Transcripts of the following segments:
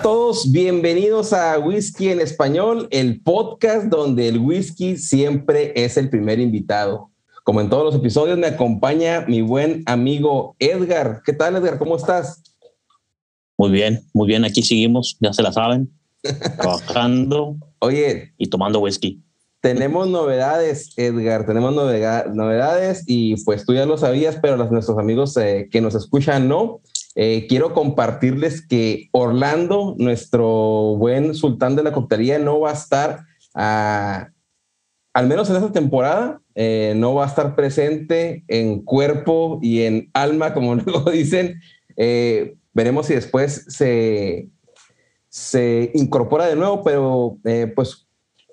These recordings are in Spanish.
A todos, bienvenidos a Whisky en Español, el podcast donde el whisky siempre es el primer invitado. Como en todos los episodios, me acompaña mi buen amigo Edgar. ¿Qué tal, Edgar? ¿Cómo estás? Muy bien, muy bien. Aquí seguimos, ya se la saben, trabajando. Oye. Y tomando whisky. Tenemos novedades, Edgar, tenemos novedades y pues tú ya lo sabías, pero los, nuestros amigos eh, que nos escuchan no. Eh, quiero compartirles que Orlando, nuestro buen sultán de la coctelería, no va a estar, al menos en esta temporada, eh, no va a estar presente en cuerpo y en alma, como luego dicen. Eh, veremos si después se, se incorpora de nuevo, pero pues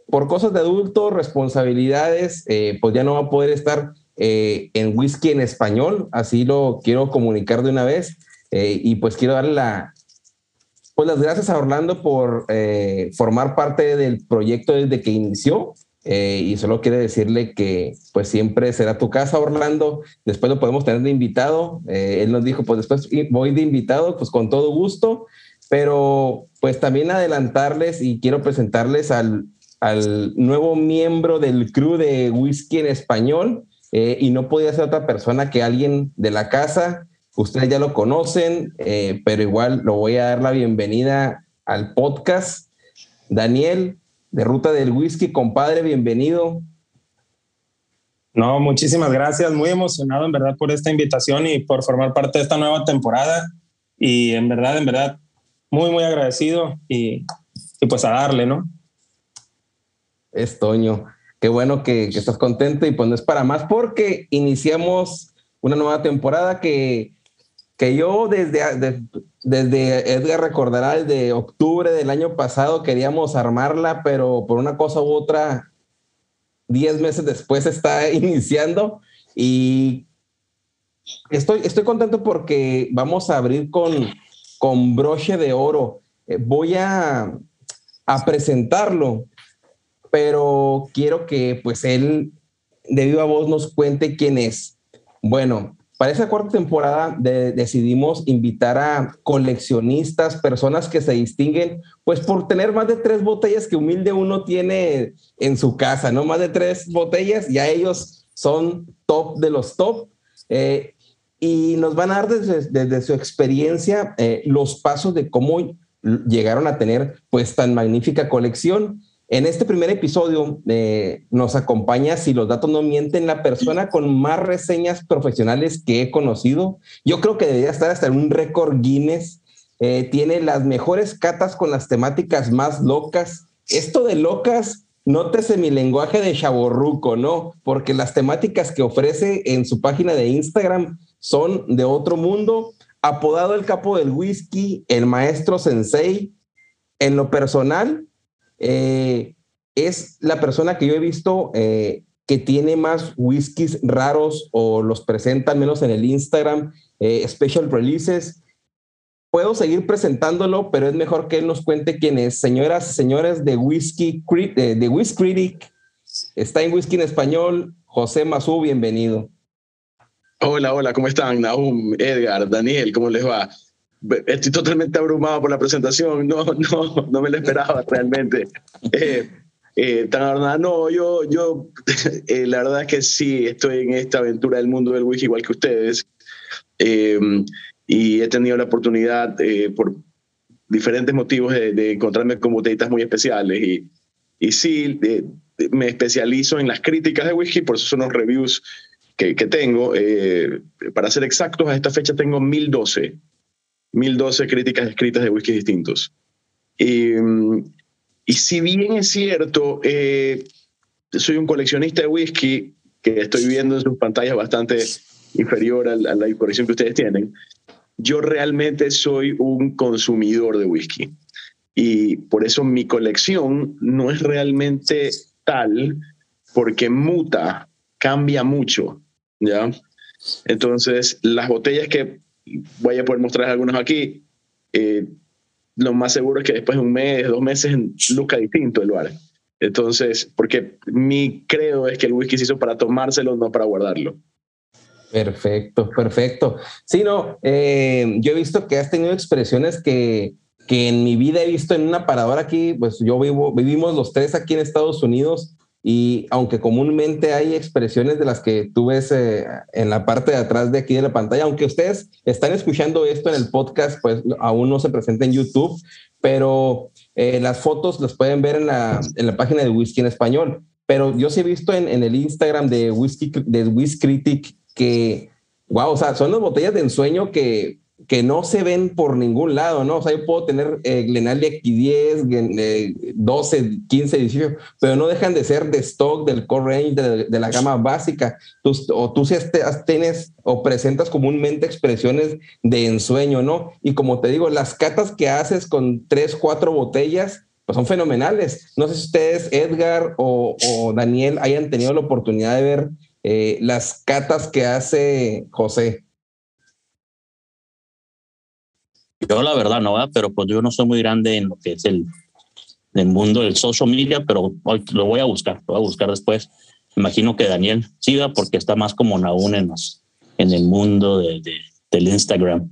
por cosas de adulto, responsabilidades, pues ya no va a poder estar en whisky en español, así lo quiero comunicar de una vez. Eh, y pues quiero darle pues las gracias a Orlando por eh, formar parte del proyecto desde que inició. Eh, y solo quiere decirle que pues siempre será tu casa, Orlando. Después lo podemos tener de invitado. él nos dijo, pues después voy de invitado, pues con todo gusto. Pero pues también adelantarles y quiero presentarles al, al nuevo miembro del crew de Whisky en Español. y no podía ser otra persona que alguien de la casa, Ustedes ya lo conocen, eh, pero igual lo voy a dar la bienvenida al podcast. Daniel, de Ruta del Whisky, compadre, bienvenido. No, muchísimas gracias. Muy emocionado en verdad por esta invitación y por formar parte de esta nueva temporada. Y en verdad, en verdad, muy, muy agradecido y, pues a darle, ¿no? Es Toño. Qué bueno que, que estás contento y pues no es para más porque iniciamos una nueva temporada que que yo desde, desde Edgar recordará, desde octubre del año pasado queríamos armarla, pero por una cosa u otra, diez meses después está iniciando y estoy, estoy contento porque vamos a abrir con, con broche de oro. Eh, voy a, a presentarlo, pero quiero que pues él de viva voz nos cuente quién es. Bueno, para esa cuarta temporada decidimos invitar a coleccionistas, personas que se distinguen, pues por tener más de tres botellas que humilde uno tiene en su casa, ¿no? Más de tres botellas, ya ellos son top de los top. Eh, y nos van a dar desde, su experiencia eh, los pasos de cómo llegaron a tener pues tan magnífica colección en este primer episodio eh, nos acompaña, si los datos no mienten, la persona con más reseñas profesionales que he conocido. Yo creo que debería estar hasta en un récord Guinness. Eh, tiene las mejores catas con las temáticas más locas. Esto de locas, nótese mi lenguaje de chaborruco, ¿no? Porque las temáticas que ofrece en su página de Instagram son de otro mundo. Apodado el capo del whisky, el maestro sensei. En lo personal, eh, es la persona que yo he visto eh, que tiene más whiskies raros o los presenta al menos en el Instagram, eh, special releases. puedo seguir presentándolo, pero es mejor que él nos cuente quién es. Señoras señores de Whisky, de, Whisky Critic, está en Whisky en Español, José Mazú, bienvenido. Hola, hola, ¿cómo están? Nahum, Edgar, Daniel, ¿cómo les va? Estoy totalmente abrumado por la presentación, no, no, no me lo esperaba realmente. Eh, eh, tan no, yo, yo eh, la verdad es que sí, estoy en esta aventura del mundo del wiki igual que ustedes. Eh, y he tenido la oportunidad, eh, por diferentes motivos, de, de, encontrarme con botellitas muy especiales. Y, y sí, me especializo en las críticas de whisky, por eso son los reviews que, que tengo. Eh, para ser exactos, a esta fecha tengo 1012, 1012 críticas escritas de whisky distintos. Y, y si bien es cierto, eh, soy un coleccionista de whisky, que estoy viendo en sus pantallas bastante inferior a la, a la colección que ustedes tienen, yo realmente soy un consumidor de whisky. Y por eso mi colección no es realmente tal, porque muta, cambia mucho. ¿ya? Entonces, las botellas que voy a poder mostrar algunas aquí, eh, lo más seguro es que después de un mes, dos meses, luzca distinto el bar. Entonces, porque mi credo es que el whisky se hizo para tomárselo, no para guardarlo. Perfecto, perfecto. Sí, no, eh, yo he visto que has tenido expresiones que, que en mi vida he visto en una paradora aquí, pues yo vivimos los tres aquí en Estados Unidos y aunque comúnmente hay expresiones de las que tú ves eh, en la parte de atrás de aquí de la pantalla, aunque ustedes están escuchando esto en el podcast, pues aún no se presenta en YouTube, pero eh, las fotos las pueden ver en la, en la página de Whisky en Español. Pero yo sí he visto en, en el Instagram de Whisky, de Whisky Critic que, wow, o sea, son las botellas de ensueño que, que no se ven por ningún lado, ¿no? O sea, yo puedo tener eh, Glenallia X10, eh, 12, 15, 18, pero no dejan de ser de stock, del core range, de, la gama básica. Tú, o tú sí tienes o presentas comúnmente expresiones de ensueño, ¿no? Y como te digo, las catas que haces con tres, cuatro botellas, pues son fenomenales. No sé si ustedes, Edgar o, o Daniel, hayan tenido la oportunidad de ver eh, las catas que hace José. Yo la verdad no, ¿verdad? pero pues yo no soy muy grande en lo que es el, el mundo del social media, pero hoy lo voy a buscar, lo voy a buscar después. Imagino que Daniel siga porque está más como aún en, los, en el mundo de, de, del Instagram.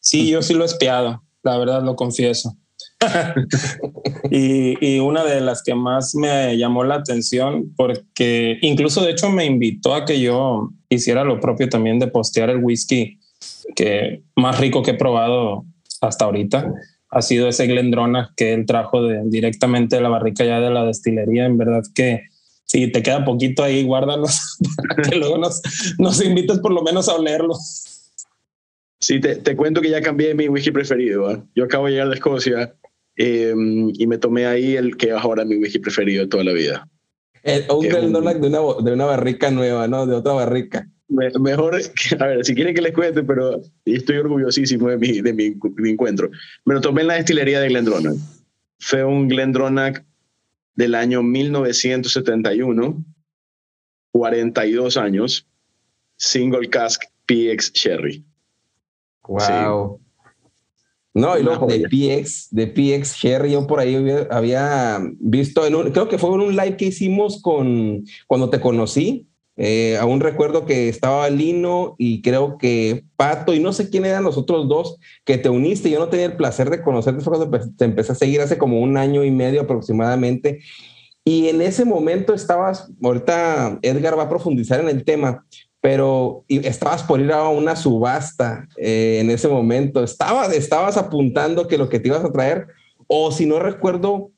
Sí, yo sí lo he espiado, la verdad lo confieso. y, y, una de las que más me llamó la atención, porque incluso de hecho me invitó a que yo hiciera lo propio también de postear el whisky que más rico que he probado hasta ahorita. Ha sido ese Glendronach que él trajo de, directamente de la barrica ya de la destilería. En verdad que si te queda poquito ahí, guárdalos para que luego nos, nos invites por lo menos a olerlo. Sí, te, te, cuento que ya cambié mi whisky preferido. ¿eh? Yo acabo de llegar de Escocia eh, y me tomé ahí el que es ahora mi whisky preferido de toda la vida. El, un Glendronach de una, de una barrica nueva, ¿no? De otra barrica. Me, mejor, que, a ver, si quieren que les cuente, pero estoy orgullosísimo de mi, de mi, mi encuentro. Me lo tomé en la destilería de Glendronach. Fue un Glendronach del año 1971, 42 años, single cask PX Sherry. Wow. Sí. No, y luego de PX, de PX Sherry, yo por ahí había, había visto, en un, creo que fue en un live que hicimos con cuando te conocí. Eh, aún recuerdo que estaba Lino y creo que Pato, y no sé quién eran los otros dos que te uniste. Yo no tenía el placer de conocerte, fue cuando te empecé a seguir hace como un año y medio aproximadamente. Y en ese momento estabas, ahorita Edgar va a profundizar en el tema, pero estabas por ir a una subasta eh, en ese momento. Estabas, estabas apuntando que lo que te ibas a traer, o si no recuerdo,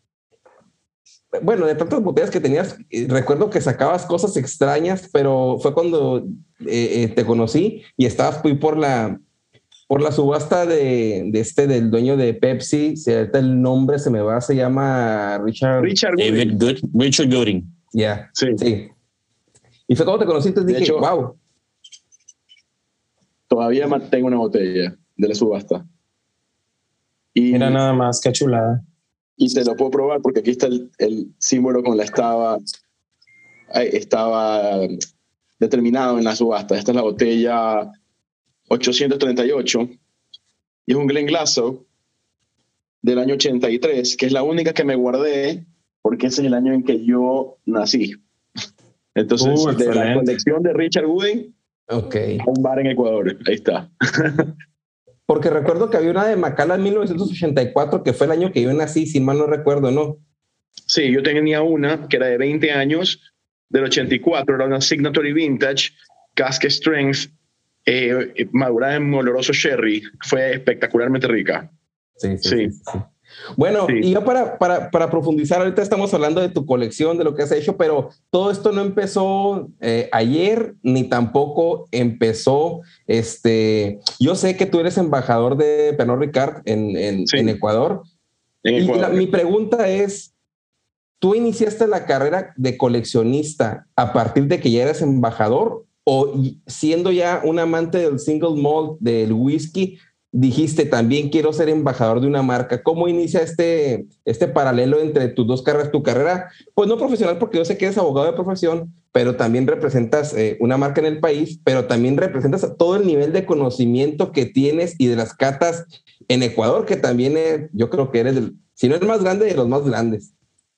bueno, de tantas botellas que tenías, eh, recuerdo que sacabas cosas extrañas, pero fue cuando eh, eh, te conocí y estabas muy por la, por la subasta de, de, este, del dueño de Pepsi, si ahorita el nombre se me va, se llama Richard. Richard David Good, Richard Gooding. Ya, yeah, sí. sí. Y fue cuando te conociste, dije, hecho, wow. Todavía tengo una botella de la subasta. Y Mira nada más, qué chulada. Y te lo puedo probar porque aquí está el, el símbolo con la estaba, estaba determinado en la subasta. Esta es la botella 838 y es un Glen Glasgow del año 83, que es la única que me guardé porque ese es el año en que yo nací. Entonces, Uh, de la colección de Richard Wooding, Ok. un bar en Ecuador. Ahí está. Porque recuerdo que había una de Macala en 1984, que fue el año que yo nací, si mal no recuerdo, ¿no? Sí, yo tenía una que era de 20 años, del 84, era una Signatory Vintage, Cask Strength, eh, madurada en oloroso sherry. Fue espectacularmente rica. Sí, sí. Sí. sí, sí. Bueno, Sí. y ya para, para, para profundizar, ahorita estamos hablando de tu colección, de lo que has hecho, pero todo esto no empezó eh, ayer, ni tampoco empezó, este, yo sé que tú eres embajador de Pernod Ricard en, en, Sí. en Ecuador, En y Ecuador. la- mi pregunta es, ¿tú iniciaste la carrera de coleccionista a partir de que ya eras embajador o siendo ya un amante del single malt, del whisky, dijiste también quiero ser embajador de una marca? ¿Cómo inicia este, este paralelo entre tus dos carreras? Tu carrera, pues no profesional, porque yo sé que eres abogado de profesión, pero también representas eh, una marca en el país, pero también representas todo el nivel de conocimiento que tienes y de las catas en Ecuador, que también eh, yo creo que eres, el, si no el más grande, de los más grandes.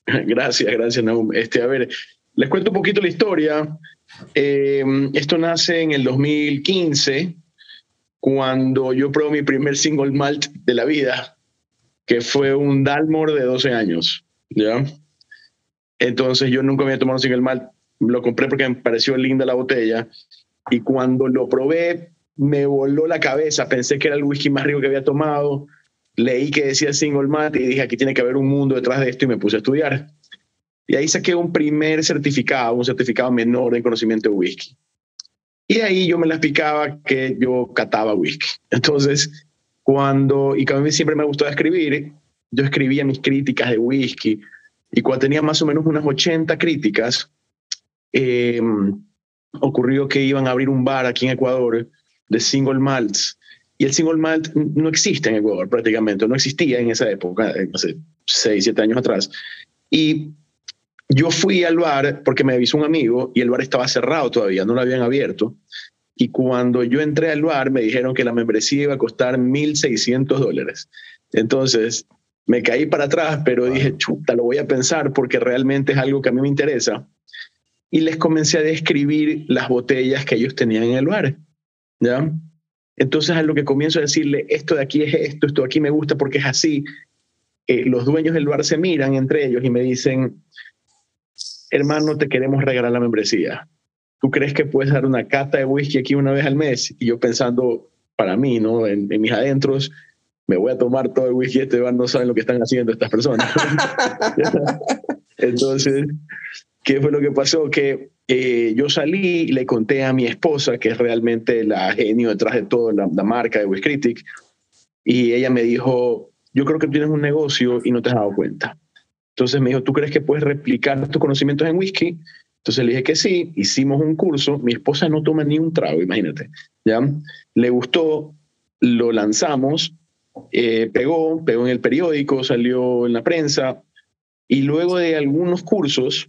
Gracias, gracias, Naum. Este, a ver, les cuento un poquito la historia. Eh, esto nace en el 2015, cuando yo probé mi primer single malt de la vida, que fue un Dalmor de 12 años. ¿ya? Entonces yo nunca había tomado un single malt. Lo compré porque me pareció linda la botella. Y cuando lo probé, me voló la cabeza. Pensé que era el whisky más rico que había tomado. Leí que decía single malt y dije, aquí tiene que haber un mundo detrás de esto y me puse a estudiar. Y ahí saqué un primer certificado, un certificado menor en conocimiento de whisky. Y ahí yo me las picaba que yo cataba whisky. Entonces, cuando, y que a mí siempre me gustó escribir, yo escribía mis críticas de whisky. Y cuando tenía más o menos unas 80 críticas, eh, ocurrió que iban a abrir un bar aquí en Ecuador de single malts. Y el single malt no existe en Ecuador prácticamente, no existía en esa época, eh, hace 6, 7 años atrás. Y yo fui al bar porque me avisó un amigo y el bar estaba cerrado todavía, no lo habían abierto. Y cuando yo entré al bar me dijeron que la membresía iba a costar 1.600 dólares. Entonces me caí para atrás, pero dije, chuta, lo voy a pensar porque realmente es algo que a mí me interesa. Y les comencé a describir las botellas que ellos tenían en el bar. ¿ya? Entonces a lo que comienzo a decirle, esto de aquí es esto, esto de aquí me gusta porque es así. Eh, los dueños del bar se miran entre ellos y me dicen, hermano, te queremos regalar la membresía. ¿Tú crees que puedes dar una cata de whisky aquí una vez al mes? Y yo pensando, para mí, ¿no? En, en mis adentros, me voy a tomar todo el whisky este bar, no saben lo que están haciendo estas personas. Entonces, ¿qué fue lo que pasó? Que eh, yo salí y le conté a mi esposa, que es realmente la genio detrás de todo, la, la marca de Whisky Critic, y ella me dijo, yo creo que tienes un negocio y no te has dado cuenta. Entonces me dijo, ¿tú crees que puedes replicar tus conocimientos en whisky? Entonces le dije que sí, hicimos un curso, mi esposa no toma ni un trago, imagínate, ¿ya? Le gustó, lo lanzamos, eh, pegó, pegó en el periódico, salió en la prensa, y luego de algunos cursos,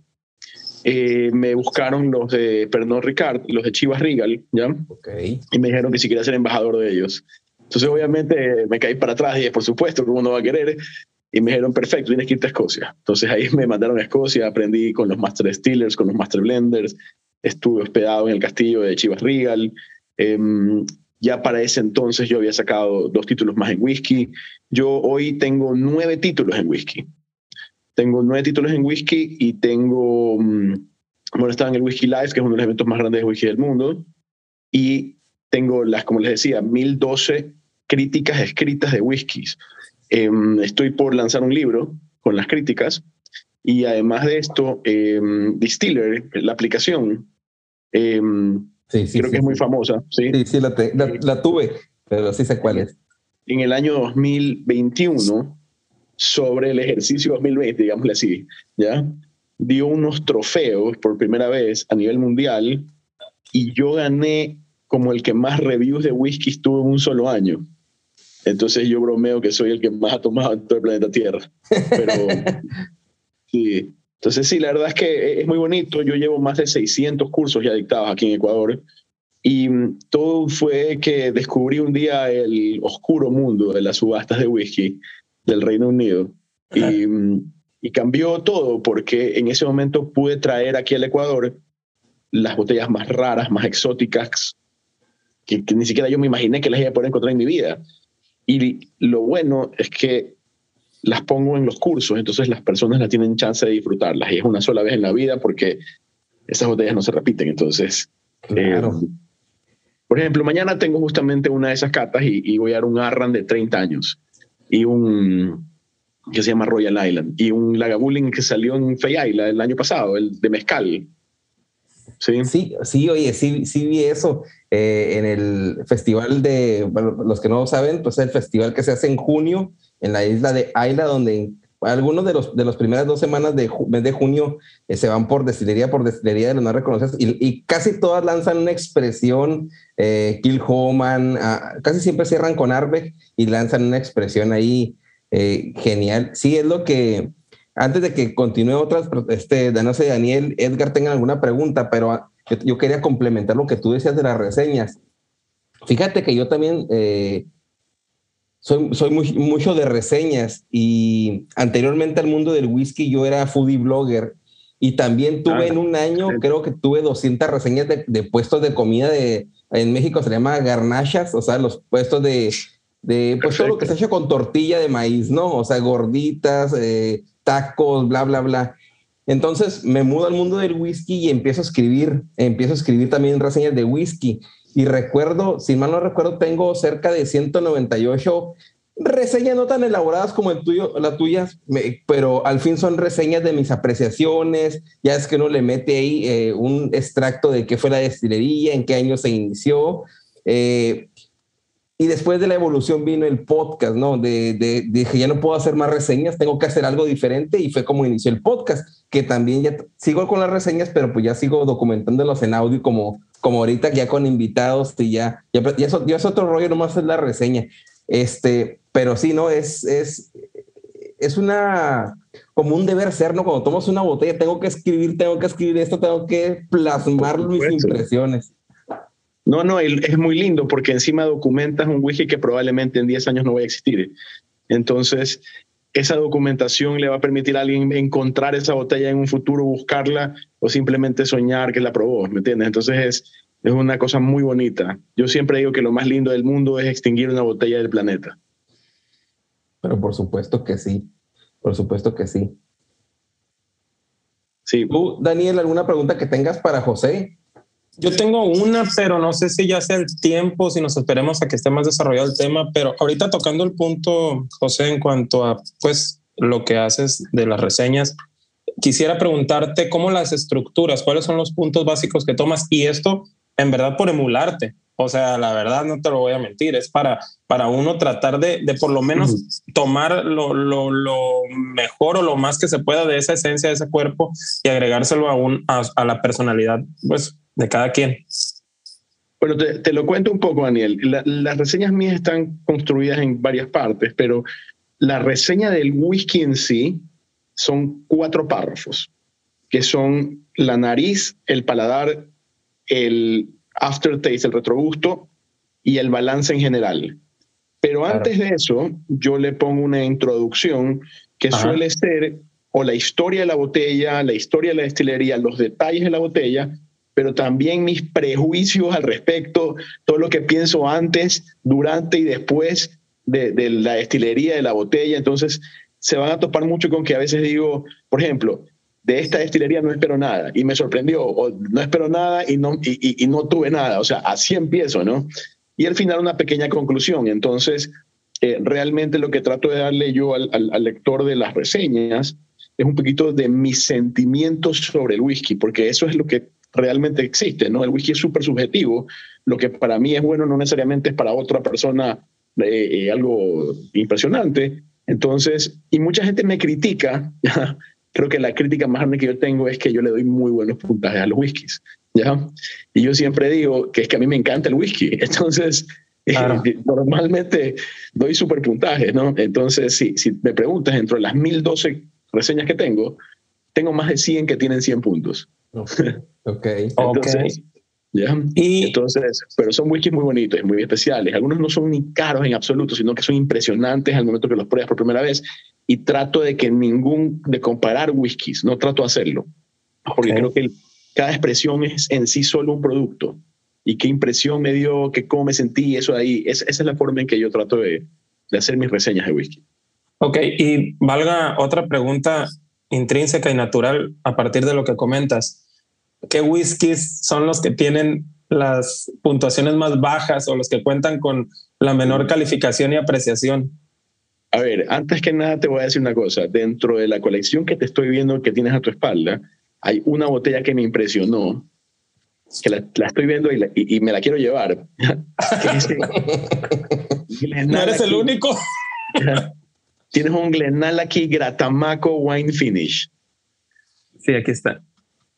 eh, me buscaron los de Pernod Ricard, los de Chivas Regal, ¿ya? Ok. Y me dijeron que si quería ser embajador de ellos. Entonces, obviamente, me caí para atrás y por supuesto, ¿cómo no va a querer? Y me dijeron, perfecto, tienes que irte a Escocia. Entonces ahí me mandaron a Escocia, aprendí con los Master Distillers, con los Master Blenders, estuve hospedado en el castillo de Chivas Regal. Eh, ya para ese entonces yo había sacado dos títulos más en whisky. Yo hoy tengo nueve títulos en whisky. Tengo nueve títulos en whisky y tengo, um, bueno, estaba en el Whisky Live, que es uno de los eventos más grandes de whisky del mundo. Y tengo las, como les decía, 1012 críticas escritas de whiskies. Eh, estoy por lanzar un libro con las críticas y además de esto, eh, Distiller, la aplicación, eh, Sí, sí, creo sí, que es muy famosa. ¿sí? Sí, sí, la, te- la- la tuve, pero sí sé cuál es. En el año 2021, sobre el ejercicio 2020, digámosle así, ¿ya? dio unos trofeos por primera vez a nivel mundial y yo gané como el que más reviews de whisky tuvo en un solo año. Entonces yo bromeo que soy el que más ha tomado en todo el planeta Tierra. Pero sí. Entonces sí, la verdad es que es muy bonito. Yo llevo más de 600 cursos ya dictados aquí en Ecuador Y mm, todo fue que descubrí un día el oscuro mundo de las subastas de whisky del Reino Unido. Y, mm, y, cambió todo porque en ese momento pude traer aquí al Ecuador las botellas más raras, más exóticas, que, ni siquiera yo me imaginé que las iba a poder encontrar en mi vida. Y lo bueno es que las pongo en los cursos, entonces las personas la tienen chance de disfrutarlas. Y es una sola vez en la vida porque esas botellas no se repiten. Entonces, claro. Eh, por ejemplo, mañana tengo justamente una de esas catas y, voy a dar un Arran de 30 años y un que se llama Royal Island y un Lagavulin que salió en Isla el año pasado, el de mezcal. Sí, sí, sí oye, sí, sí vi eso eh, en el festival de, bueno, los que no saben, pues es el festival que se hace en junio en la isla de Isla, donde algunos de los de las primeras dos semanas de mes de junio eh, se van por destilería por destilería de los no reconocidos y, casi todas lanzan una expresión eh, Kill Homan ah, casi siempre cierran con Arbeck y lanzan una expresión ahí eh, genial. Sí es lo que antes de que continúe otras este no sé Daniel Edgar tengan alguna pregunta pero ah, yo, quería complementar lo que tú decías de las reseñas. Fíjate que yo también eh, soy, soy mucho de reseñas y anteriormente al mundo del whisky yo era foodie blogger y también tuve en un año, creo que tuve 200 reseñas de, puestos de comida de, en México se llama garnachas, o sea, los puestos de, de pues todo lo que se hace con tortilla de maíz, ¿no? O sea, gorditas, eh, tacos, bla, bla, bla. Entonces me mudo al mundo del whisky y empiezo a escribir, empiezo a escribir también reseñas de whisky. Y recuerdo, si mal no recuerdo, tengo cerca de 198 reseñas no tan elaboradas como el tuyo, las tuyas, pero al fin son reseñas de mis apreciaciones. Ya es que uno le mete ahí eh, un extracto de qué fue la destilería, en qué año se inició. Eh, y después de la evolución vino el podcast, ¿no? De, de, dije, ya no puedo hacer más reseñas, tengo que hacer algo diferente y fue como inició el podcast, que también ya sigo con las reseñas, pero pues ya sigo documentándolos en audio como, como ahorita ya con invitados y ya, ya, ya, eso, ya es otro rollo, nomás es la reseña. Este, pero sí, ¿no? Es, es, es una, como un deber ser, ¿no? Cuando tomas una botella, tengo que escribir, tengo que escribir esto, tengo que plasmar mis impresiones. No, no, es muy lindo porque encima documentas un whisky que probablemente en 10 años no va a existir. Entonces, esa documentación le va a permitir a alguien encontrar esa botella en un futuro, buscarla o simplemente soñar que la probó, ¿me entiendes? Entonces es, es una cosa muy bonita. Yo siempre digo que lo más lindo del mundo es extinguir una botella del planeta. Pero por supuesto que sí, por supuesto que sí. Sí. ¿Tú, Daniel, alguna pregunta que tengas para José? Yo tengo una, pero no sé si ya sea el tiempo, si nos esperemos a que esté más desarrollado el tema, pero ahorita tocando el punto, José, en cuanto a pues lo que haces de las reseñas, quisiera preguntarte cómo las estructuras, cuáles son los puntos básicos que tomas y esto en verdad por emularte. O sea, la verdad no te lo voy a mentir, es para, para uno tratar de, de por lo menos tomar lo, lo, lo, mejor o lo más que se pueda de esa esencia de ese cuerpo y agregárselo a, un, a, a la personalidad pues, de cada quien. Bueno, te, lo cuento un poco, Daniel. las reseñas mías están construidas en varias partes, pero la reseña del whisky en sí son cuatro párrafos, que son la nariz, el paladar, el aftertaste, el retrogusto y el balance en general. Pero antes de eso, yo le pongo una introducción que suele ser o la historia de la botella, la historia de la destilería, los detalles de la botella pero también mis prejuicios al respecto, todo lo que pienso antes, durante y después de, la destilería, de la botella. Entonces, se van a topar mucho con que a veces digo, por ejemplo, de esta destilería no espero nada y me sorprendió, o no espero nada y no, y, no tuve nada. O sea, así empiezo, ¿no? Y al final una pequeña conclusión. Entonces, eh, realmente lo que trato de darle yo al, al lector de las reseñas es un poquito de mis sentimientos sobre el whisky, porque eso es lo que realmente existe, ¿no? El whisky es súper subjetivo. Lo que para mí es bueno no necesariamente es para otra persona eh, eh, algo impresionante. Entonces, y mucha gente me critica, creo que la crítica más grande que yo tengo es que yo le doy muy buenos puntajes a los whiskies, ¿ya? Y yo siempre digo que es que a mí me encanta el whisky. Entonces, eh, normalmente doy súper puntajes, ¿no? Entonces, si, si me preguntas, dentro de las 1012 reseñas que tengo, tengo más de 100 que tienen 100 puntos. Ok. Entonces, ¿ya? Y entonces, pero son whiskies muy bonitos y muy especiales. Algunos no son ni caros en absoluto, sino que son impresionantes al momento que los pruebas por primera vez. Y trato de que ningún, de comparar whiskies, no trato de hacerlo, porque creo que cada expresión es en sí solo un producto. Y qué impresión me dio, que cómo me sentí, eso ahí, esa es la forma en que yo trato de, de hacer mis reseñas de whisky. Ok, y valga otra pregunta intrínseca y natural a partir de lo que comentas. ¿Qué whiskies son los que tienen las puntuaciones más bajas o los que cuentan con la menor calificación y apreciación? A ver, antes que nada te voy a decir una cosa. Dentro de la colección que te estoy viendo que tienes a tu espalda, hay una botella que me impresionó, que la, estoy viendo y, me la quiero llevar. no eres el único. Tienes un Glenallachie Gratamaco Wine Finish. Sí, aquí está.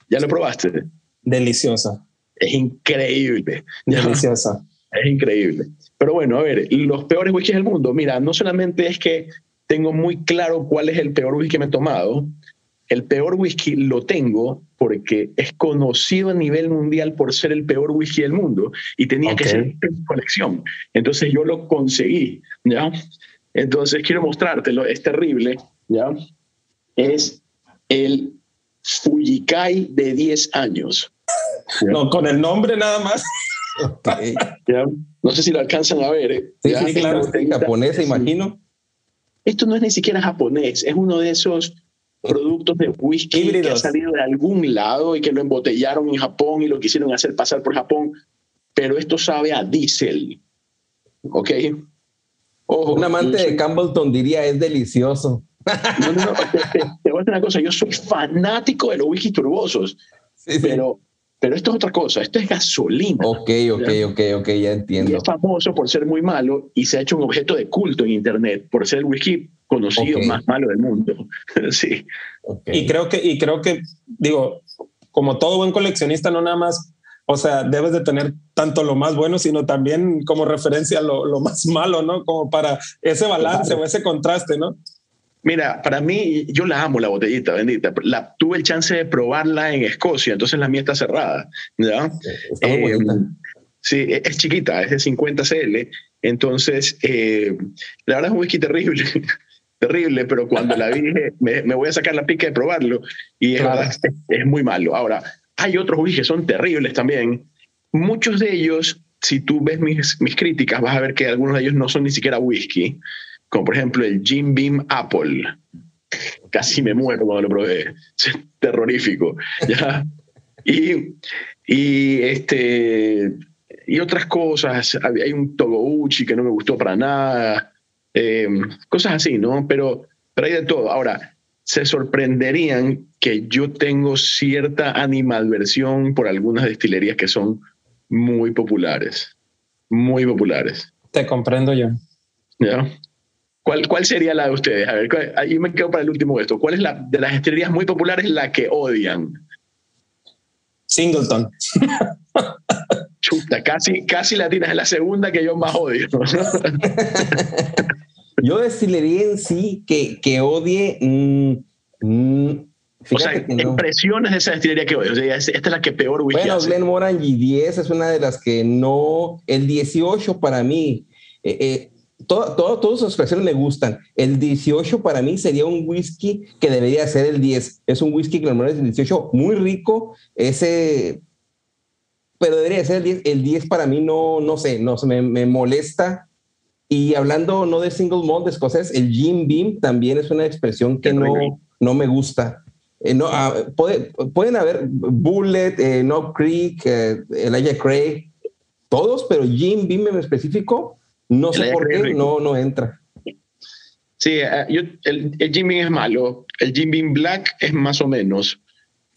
¿Ya lo probaste? Deliciosa. Es increíble. Deliciosa. Es increíble. Pero bueno, a ver, los peores whiskies del mundo. Mira, no solamente es que tengo muy claro cuál es el peor whisky que me he tomado, el peor whisky lo tengo porque es conocido a nivel mundial por ser el peor whisky del mundo y tenía que ser en colección. Entonces yo lo conseguí, ¿ya? Entonces quiero mostrártelo, es terrible, ¿ya? Es el Fujikai de 10 años. No, con el nombre nada más. No sé si lo alcanzan a ver. ¿eh? Sí, sí, claro, en japonés, imagino. Esto no es ni siquiera japonés, es uno de esos productos de whisky que ha salido de algún lado y que lo embotellaron en Japón y lo quisieron hacer pasar por Japón, pero esto sabe a diésel. ¿Ok? Ojo, Un amante de Campbellton diría es delicioso. No, no, no, te, voy a decir una cosa, yo soy fanático de los whisky turbosos, pero, pero esto es otra cosa, esto es gasolina. Ok, ok, ok, ok, ya entiendo. es famoso por ser muy malo y se ha hecho un objeto de culto en Internet por ser el whisky conocido más malo del mundo. sí. Y creo que, y creo que, digo, como todo buen coleccionista, no nada más, o sea, debes de tener tanto lo más bueno, sino también como referencia lo, lo más malo, ¿no? Como para ese balance o ese contraste, ¿no? Mira, para mí, yo la amo la botellita, bendita. La, tuve el chance de probarla en Escocia, entonces la mía está cerrada. ¿ya? Eh, sí, e, es chiquita, es de 50 CL. Entonces, eh, la verdad es un whisky terrible. terrible, pero cuando la dije, me, me, voy a sacar la pica de probarlo y es, es, muy malo. Ahora, hay otros whiskies que son terribles también. Muchos de ellos, si tú ves mis, mis críticas, vas a ver que algunos de ellos no son ni siquiera whisky, como por ejemplo el Jim Beam Apple. Casi me muero cuando lo probé. Es terrorífico. ¿ya? Y, y, este, y otras cosas. Hay un Togouchi que no me gustó para nada. Eh, cosas así, ¿no? Pero, pero hay de todo. Ahora, se sorprenderían que yo tengo cierta animadversión por algunas destilerías que son muy populares. Muy populares. Te comprendo yo. ¿Ya? ¿Cuál, ¿Cuál sería la de ustedes? A ver, ahí me quedo para el último esto. ¿Cuál es la de las destilerías muy populares la que odian? Singleton. Chuta, casi, casi la tienes en la segunda que yo más odio. yo destilería en sí que, que odie. Mm, mm, o sea, impresiones de esa destilería que odio. O sea, esta es la que peor whisky Bueno, Glenmorangie 10 es una de las que no. El 18 para mí. Eh, eh, todo, todo, todas sus expresiones me gustan. El 18 para mí sería un whisky que debería ser el 10. Es un whisky que es el 18 muy rico. Ese, pero debería ser el 10. El 10 para mí no, no sé, no me, me molesta. Y hablando no de single malt de escocés, el Jim Beam también es una expresión que no, no me gusta. Eh, no, ah, pueden haber Bullet, eh, No Creek, eh, Elijah Craig, todos, pero Jim Beam en específico no sé por qué no, no entra. Sí, eh, yo, el, el Jim Beam es malo. El Jim Beam Black es más o menos,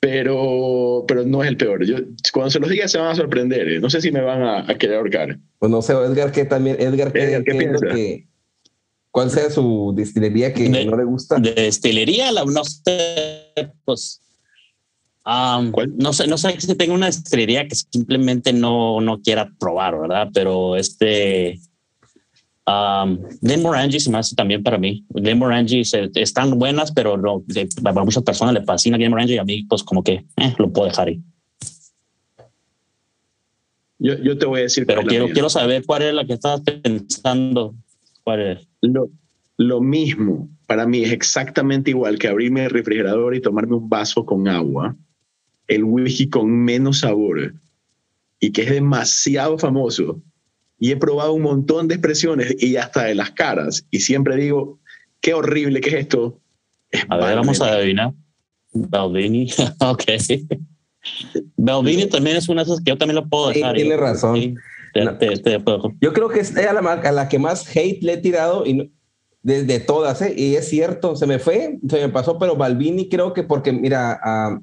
pero, pero no es el peor. Yo, cuando se los diga se van a sorprender. Eh. No sé si me van a, querer ahorcar. Pues no sé, Edgar, ¿qué también? Edgar, ¿qué, piensa? ¿Cuál sea su destilería que no le gusta? De destilería, la, no sé, pues... no sé, no sé si tengo una destilería que simplemente no, no quiera probar, ¿verdad? Pero este, Um, Glenmorangie se me hace también para mí. Glenmorangie están buenas, pero no, a muchas personas le fascina Glenmorangie y a mí, pues, como que eh, lo puedo dejar ahí. Yo, yo te voy a decir. Pero quiero, quiero saber cuál es la que estabas pensando. ¿Cuál es? Lo, lo mismo, para mí es exactamente igual que abrirme el refrigerador y tomarme un vaso con agua. El whisky con menos sabor y que es demasiado famoso. Y he probado un montón de expresiones y hasta de las caras. Y siempre digo, qué horrible que es esto. a ver, vamos a adivinar. Balvini, ok. Balvini también es una de esas que yo también lo puedo dejar. tiene razón. yo creo que es a la, a la que más hate le he tirado y desde todas, ¿eh? y es cierto, se me fue, se me pasó, pero Balvini creo que porque, mira, a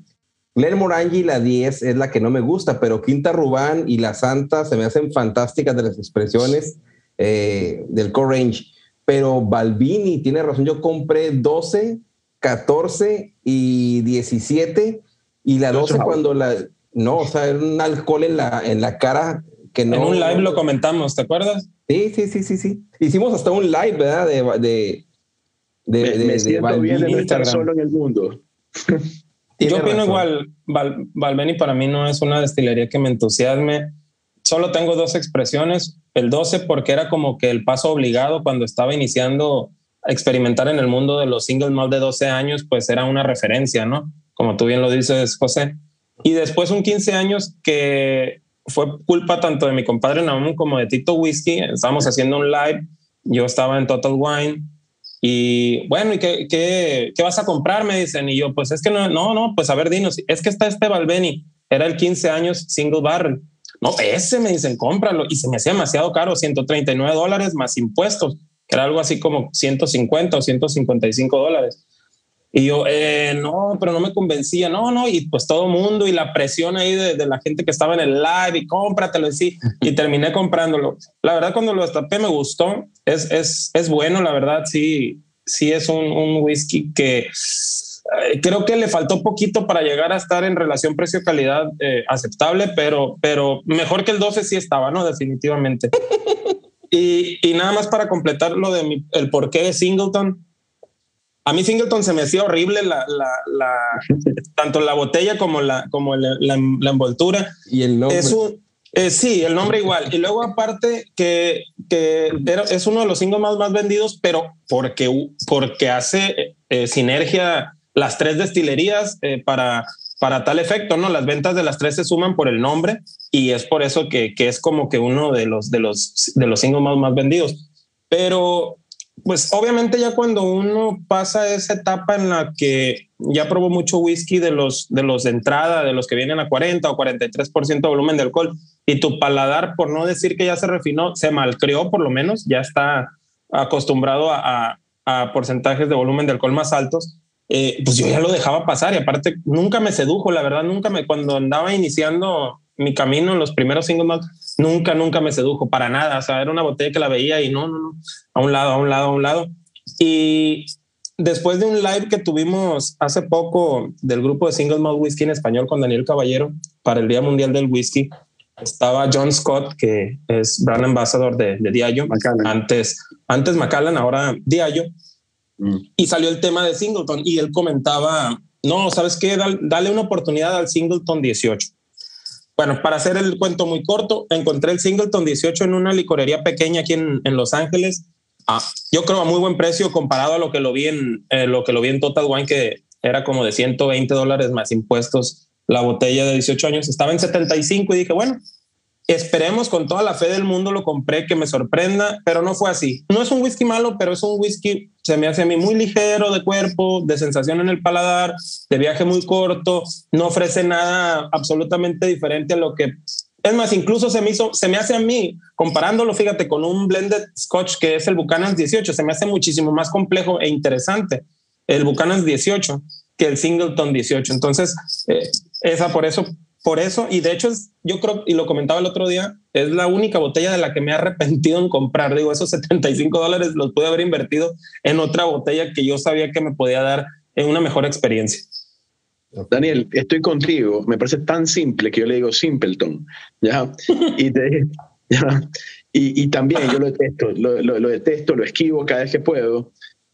Glenn Morangi, la 10 es la que no me gusta, pero Quinta Rubán y la Santa se me hacen fantásticas de las expresiones eh, del core range. Pero Balbini tiene razón, yo compré 12, 14 y 17 y la 12 cuando la... No, o sea, era un alcohol en la, en la cara que no... En un live lo comentamos, ¿te acuerdas? Sí, sí, sí, sí, sí. Hicimos hasta un live, ¿verdad? De... de, de, me, me siento bien de no estar solo en el mundo. Yo opino igual, Val, Valveni para mí no es una destilería que me entusiasme. Solo tengo dos expresiones. El 12 porque era como que el paso obligado cuando estaba iniciando a experimentar en el mundo de los single malt de 12 años, pues era una referencia, ¿no? Como tú bien lo dices, José. Y después un 15 años que fue culpa tanto de mi compadre Naum como de Tito Whisky. Estábamos haciendo un live, yo estaba en Total Wine y bueno, ¿y qué, qué, qué, vas a comprar? Me dicen. Y yo, pues es que no, no, no, pues a ver, dinos, es que está este Balbeni, era el 15 años single barrel. No, ese me dicen, cómpralo. Y se me hacía demasiado caro, 139 dólares más impuestos, que era algo así como 150 o 155 dólares. Y yo, eh, no, pero no me convencía, no, no, y pues todo mundo y la presión ahí de, de la gente que estaba en el live y cómpratelo y y terminé comprándolo. La verdad, cuando lo destapé me gustó, es, es, es bueno, la verdad, sí, sí es un, un whisky que eh, creo que le faltó poquito para llegar a estar en relación precio-calidad eh, aceptable, pero, pero mejor que el 12 sí estaba, ¿no? Definitivamente. y, y nada más para completar lo de mi, el porqué de Singleton a mí Singleton se me hacía horrible la, la, la tanto la botella como la, como la, la, envoltura. Y el nombre. Es eh, sí, el nombre igual. Y luego aparte que, que es uno de los singles más, más vendidos, pero porque, porque hace eh, sinergia las tres destilerías eh, para, para tal efecto, ¿no? Las ventas de las tres se suman por el nombre y es por eso que, que es como que uno de los, de los, de los singles más, más vendidos. Pero pues obviamente ya cuando uno pasa esa etapa en la que ya probó mucho whisky de los de los de entrada, de los que vienen a 40 o 43% de volumen de alcohol y tu paladar, por no decir que ya se refinó, se malcrió por lo menos, ya está acostumbrado a, porcentajes de volumen de alcohol más altos, eh, pues yo ya lo dejaba pasar y aparte nunca me sedujo, la verdad, nunca me, cuando andaba iniciando mi camino en los primeros cinco malt, nunca, nunca me sedujo para nada. O sea, era una botella que la veía y no, no, no, a un lado, a un lado, a un lado. Y después de un live que tuvimos hace poco del grupo de Single Malt Whisky en español con Daniel Caballero para el Día Mundial del Whisky, estaba John Scott, que es brand ambassador de, de Diageo, antes, antes Macallan, ahora Diageo, mm. y salió el tema de Singleton y él comentaba, no, ¿sabes qué? dale una oportunidad al Singleton 18 bueno, para hacer el cuento muy corto, encontré el Singleton 18 en una licorería pequeña aquí en, Los Ángeles. Ah, yo creo a muy buen precio comparado a lo que lo vi en eh, lo que lo vi en Total Wine, que era como de 120 dólares más impuestos la botella de 18 años. Estaba en 75 y dije, bueno, Esperemos con toda la fe del mundo lo compré, que me sorprenda, pero no fue así. No es un whisky malo, pero es un whisky, se me hace a mí muy ligero de cuerpo, de sensación en el paladar, de viaje muy corto, no ofrece nada absolutamente diferente a lo que... Es más, incluso se me hizo, se me hace a mí, comparándolo, fíjate, con un blended scotch que es el Buchanan 18, se me hace muchísimo más complejo e interesante el Buchanan 18 que el Singleton 18. Entonces, eh, esa por eso por eso, y de hecho, yo creo, y lo comentaba el otro día, es la única botella de la que me he arrepentido en comprar. Digo, esos 75 dólares los pude haber invertido en otra botella que yo sabía que me podía dar en una mejor experiencia. Daniel, estoy contigo. Me parece tan simple que yo le digo Simpleton. ¿ya? Y, y, también yo lo detesto, lo, lo, detesto, lo esquivo cada vez que puedo.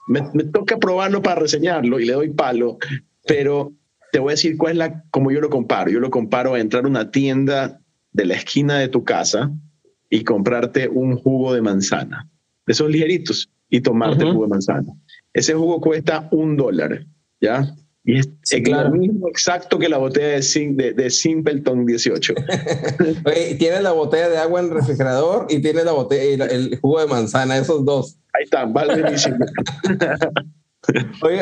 Me, toca probarlo para reseñarlo y le doy palo, pero te voy a decir cuál es la, como yo lo comparo. Yo lo comparo a entrar a una tienda de la esquina de tu casa y comprarte un jugo de manzana, de esos ligeritos, y tomarte el jugo de manzana. Ese jugo cuesta un dólar, ¿ya? Y es lo mismo exacto que la botella de, de, Simpleton 18. tienes la botella de agua en el refrigerador y tienes la botella, el, jugo de manzana, esos dos. Ahí están, vale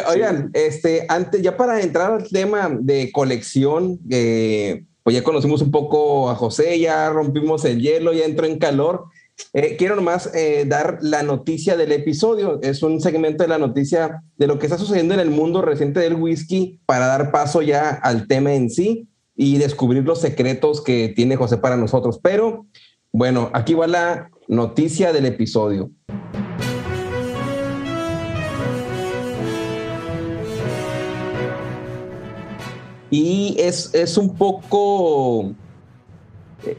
oigan, este, antes, ya para entrar al tema de colección, eh, pues ya conocimos un poco a José, ya rompimos el hielo, ya entró en calor. Eh, quiero nomás eh, dar la noticia del episodio. Es un segmento de la noticia de lo que está sucediendo en el mundo reciente del whisky para dar paso ya al tema en sí y descubrir los secretos que tiene José para nosotros. Pero bueno, aquí va la noticia del episodio. Y es, es un poco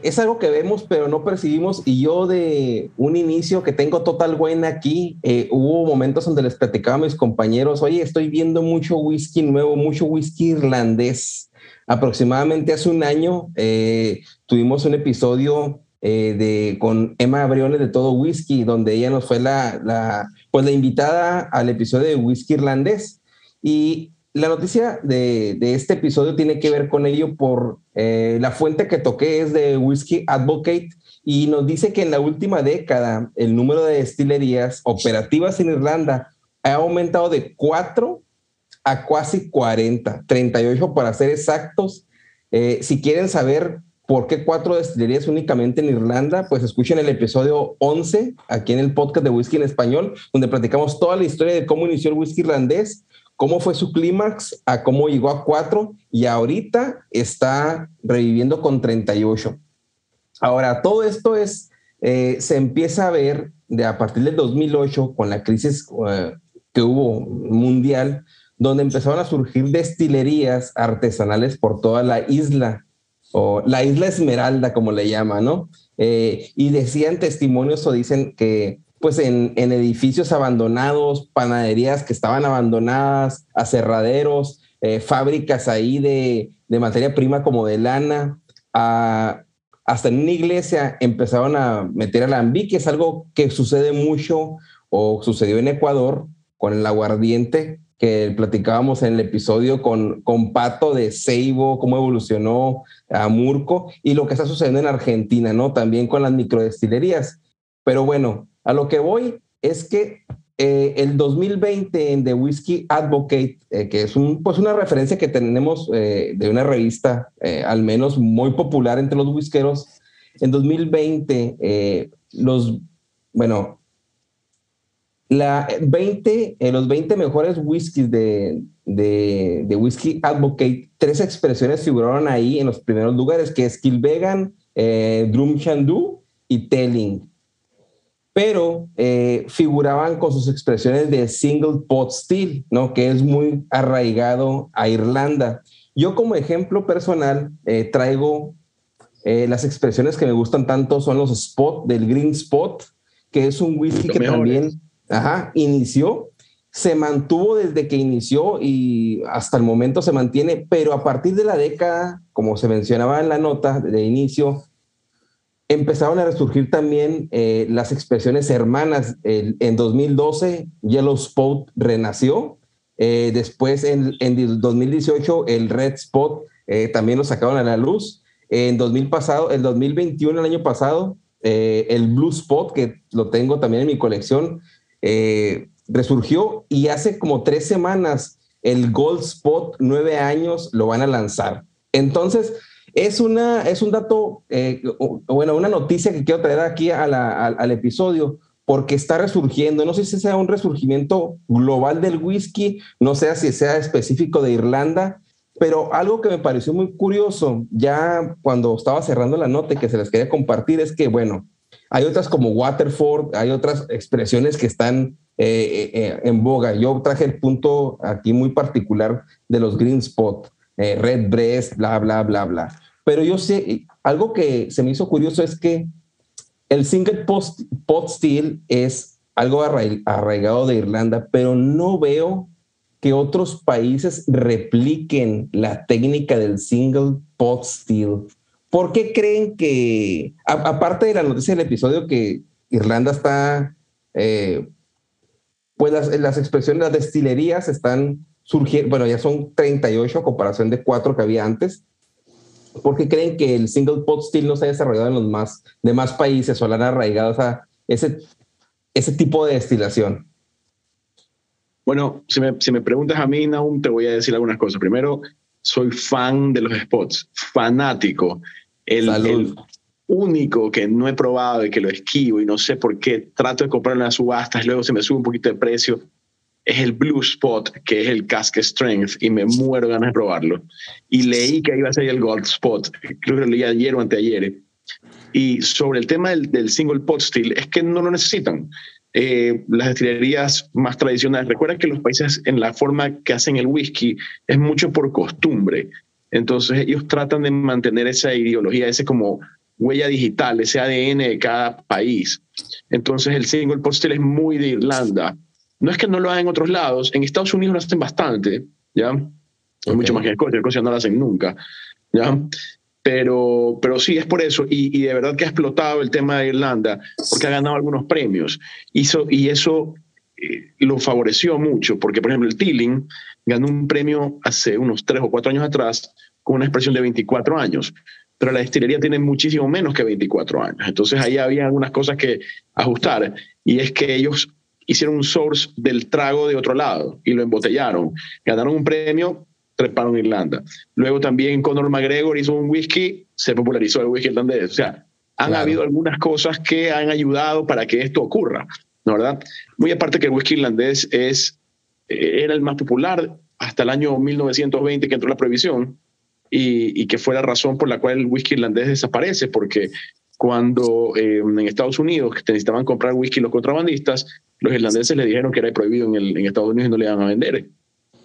es algo que vemos pero no percibimos y yo de un inicio que tengo Total Wine aquí, eh, hubo momentos donde les platicaba a mis compañeros, oye, estoy viendo mucho whisky nuevo, mucho whisky irlandés. Aproximadamente hace un año eh, tuvimos un episodio eh, de, con Emma Abriones de Todo Whisky, donde ella nos fue la, la, pues la invitada al episodio de whisky irlandés. Y la noticia de, este episodio tiene que ver con ello por eh, la fuente que toqué es de Whiskey Advocate y nos dice que en la última década el número de destilerías operativas en Irlanda ha aumentado de 4 a casi 40, 38 para ser exactos. Eh, si quieren saber por qué cuatro destilerías únicamente en Irlanda, pues escuchen el episodio 11 aquí en el podcast de Whisky en Español, donde platicamos toda la historia de cómo inició el whisky irlandés cómo fue su clímax, a cómo llegó a 4 y ahorita está reviviendo con 38. Ahora, todo esto es, eh, se empieza a ver de a partir del 2008 con la crisis eh, que hubo mundial, donde empezaron a surgir destilerías artesanales por toda la isla, o la isla Esmeralda, como le llaman, ¿no? Eh, y decían testimonios o dicen que pues en, edificios abandonados, panaderías que estaban abandonadas, aserraderos, eh, fábricas ahí de, materia prima como de lana, hasta en una iglesia empezaron a meter alambique, que es algo que sucede mucho o sucedió en Ecuador con el aguardiente que platicábamos en el episodio con, con Pato de Seibo, cómo evolucionó a Murco y lo que está sucediendo en Argentina, ¿no? También con las microdestilerías. Pero bueno, a lo que voy es que eh, el 2020 en The Whiskey Advocate, eh, que es un, pues una referencia que tenemos eh, de una revista, al menos muy popular entre los whiskeros, en 2020, los, bueno, la 20, los 20 mejores whiskies de, de, Whiskey Advocate, tres expresiones figuraron ahí en los primeros lugares, que es Drum Shandu y Telling pero eh, figuraban con sus expresiones de single pot still, ¿no? que es muy arraigado a Irlanda. Yo como ejemplo personal eh, traigo eh, las expresiones que me gustan tanto son los spot del Green Spot, que es un whisky que también ajá, inició, se mantuvo desde que inició y hasta el momento se mantiene, pero a partir de la década, como se mencionaba en la nota de inicio, empezaron a resurgir también eh, las expresiones hermanas. en 2012, Yellow Spot renació. Eh, después, en, en, 2018, el Red Spot eh, también lo sacaron a la luz. En 2000 pasado, el 2021, el año pasado, el Blue Spot, que lo tengo también en mi colección, resurgió y hace como tres semanas el Gold Spot, nueve años, lo van a lanzar. Entonces, es, una, es un dato, eh, bueno, una noticia que quiero traer aquí al, episodio, porque está resurgiendo. No sé si sea un resurgimiento global del whisky, no sé si sea específico de Irlanda, pero algo que me pareció muy curioso, ya cuando estaba cerrando la nota que se les quería compartir, es que, bueno, hay otras como Waterford, hay otras expresiones que están eh, eh, en boga. Yo traje el punto aquí muy particular de los Green Spot. Eh, red Breast, bla, bla, bla, bla. Pero yo sé, algo que se me hizo curioso es que el single post, pot steel es algo arraigado de Irlanda, pero no veo que otros países repliquen la técnica del single pot steel. ¿por qué creen que, aparte de la noticia del episodio, que Irlanda está, eh, pues las, expresiones, las destilerías están surgiendo, bueno, ya son 38 a comparación de 4 que había antes. ¿Por qué creen que el single pot still no se ha desarrollado en los más demás países o la han arraigado a ese, ese tipo de destilación? Bueno, si me, si me preguntas a mí, Naum, te voy a decir algunas cosas. Primero, soy fan de los spots, fanático. El, el, único que no he probado y que lo esquivo y no sé por qué trato de comprarlo en las subastas, luego se me sube un poquito de precio, es el Blue Spot, que es el Cask Strength, y me muero ganas de probarlo. Y leí que iba a ser el Gold Spot, creo que lo leí ayer o anteayer. Y sobre el tema del, del single pot still, es que no lo necesitan. Eh, las destilerías más tradicionales. Recuerda que los países en la forma que hacen el whisky es mucho por costumbre. Entonces ellos tratan de mantener esa ideología, ese como huella digital, ese ADN de cada país. Entonces el single postel es muy de Irlanda. No es que no lo hagan en otros lados, en Estados Unidos lo hacen bastante, ¿ya? Mucho más que en Escocia, en Escocia no lo hacen nunca, ¿ya? Pero, pero sí, es por eso. Y, de verdad que ha explotado el tema de Irlanda porque ha ganado algunos premios. Hizo, y eso eh, lo favoreció mucho, porque por ejemplo el Tilling ganó un premio hace unos tres o cuatro años atrás con una expresión de 24 años, pero la destilería tiene muchísimo menos que 24 años. Entonces ahí había algunas cosas que ajustar y es que ellos hicieron un source del trago de otro lado y lo embotellaron. Ganaron un premio treparon Irlanda. Luego también Conor McGregor hizo un whisky, se popularizó el whisky irlandés. O sea, han habido algunas cosas que han ayudado para que esto ocurra, ¿no verdad? Muy aparte que el whisky irlandés es, eh, era el más popular hasta el año 1920 que entró la prohibición y, y que fue la razón por la cual el whisky irlandés desaparece, porque cuando eh, en Estados Unidos necesitaban comprar whisky los contrabandistas, los irlandeses le dijeron que era prohibido en, el, en Estados Unidos y no le iban a vender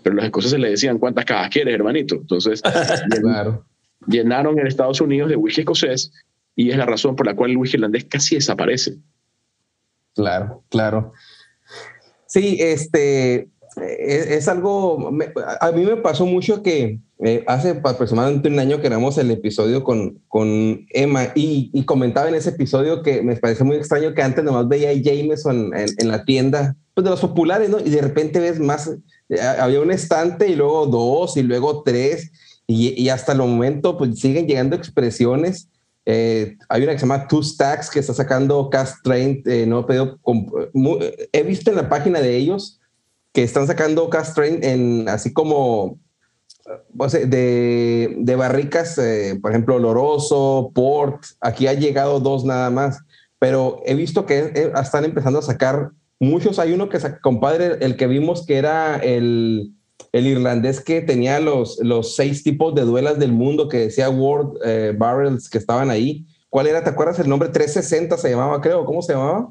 pero los escoceses le decían cuántas cajas quieres, hermanito. Entonces, llenaron en Estados Unidos de whisky escocés y es la razón por la cual el whisky irlandés casi desaparece. Claro, claro. Sí, este e, es, algo, a mí me pasó mucho que eh, hace aproximadamente un año que éramos el episodio con, con Emma y, comentaba en ese episodio que me parece muy extraño que antes nomás veía a Jameson en, la tienda pues de los populares, ¿no? Y de repente ves más, eh, había un estante y luego dos y luego tres y, hasta el momento pues siguen llegando expresiones. Eh, hay una que se llama Two Stacks que está sacando Cast Train, eh, no he visto en la página de ellos que están sacando Cast Train en así como de, de barricas, por ejemplo, Loroso, Port, aquí ha llegado dos nada más, pero he visto que están empezando a sacar muchos, hay uno que, compadre, el que vimos que era el, el irlandés que tenía los, los seis tipos de duelas del mundo que decía World eh, Barrels que estaban ahí. ¿Cuál era? ¿Te acuerdas el nombre? 360 se llamaba, creo. ¿Cómo se llamaba?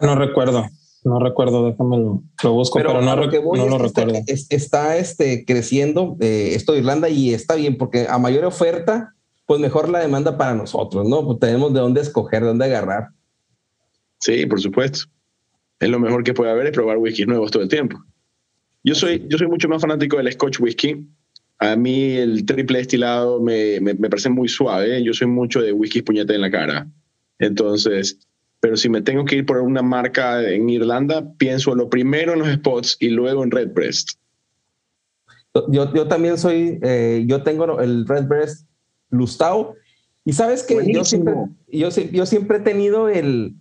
No recuerdo. No recuerdo, déjame lo, busco, pero, no, lo, no recuerdo. Está, este, creciendo eh, esto de Irlanda y está bien, porque a mayor oferta, pues mejor la demanda para nosotros, ¿no? Pues tenemos de dónde escoger, de dónde agarrar. Sí, por supuesto es lo mejor que puede haber es probar whisky nuevos todo el tiempo. Yo soy, yo soy mucho más fanático del Scotch whisky. A mí el triple destilado me, me, parece muy suave. Yo soy mucho de whisky puñete en la cara. Entonces, pero si me tengo que ir por una marca en Irlanda, pienso lo primero en los spots y luego en Redbreast. Yo, yo también soy, eh, yo tengo el Redbreast Lustau. Y sabes que yo siempre, yo, yo siempre he tenido el,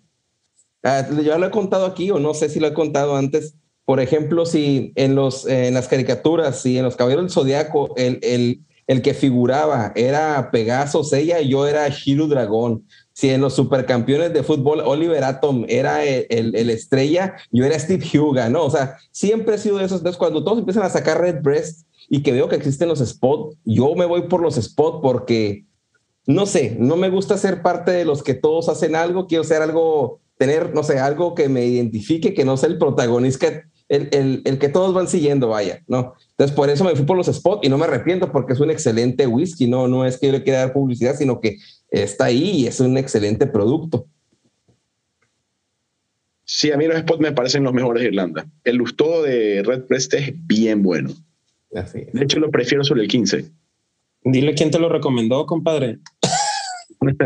Ah, yo lo he contado aquí, o no sé si lo he contado antes. Por ejemplo, si en, los, en las caricaturas, si en los Caballeros del Zodiaco, el, el, el que figuraba era Pegaso ella y yo era Shiru Dragón. Si en los supercampeones de fútbol Oliver Atom era el, el, estrella, yo era Steve Huga, ¿no? O sea, siempre he sido de esos. Entonces, cuando todos empiezan a sacar Red Breast y que veo que existen los spots, yo me voy por los spots porque, no sé, no me gusta ser parte de los que todos hacen algo, quiero ser algo tener, no sé, algo que me identifique, que no sea el protagonista, el, el, el, que todos van siguiendo, vaya, ¿no? Entonces, por eso me fui por los spots y no me arrepiento porque es un excelente whisky, no, no es que yo le quiera dar publicidad, sino que está ahí y es un excelente producto. Sí, a mí los spots me parecen los mejores de Irlanda. El Lustodo de Red Prest es bien bueno. De hecho, lo prefiero sobre el 15. Dile quién te lo recomendó, compadre.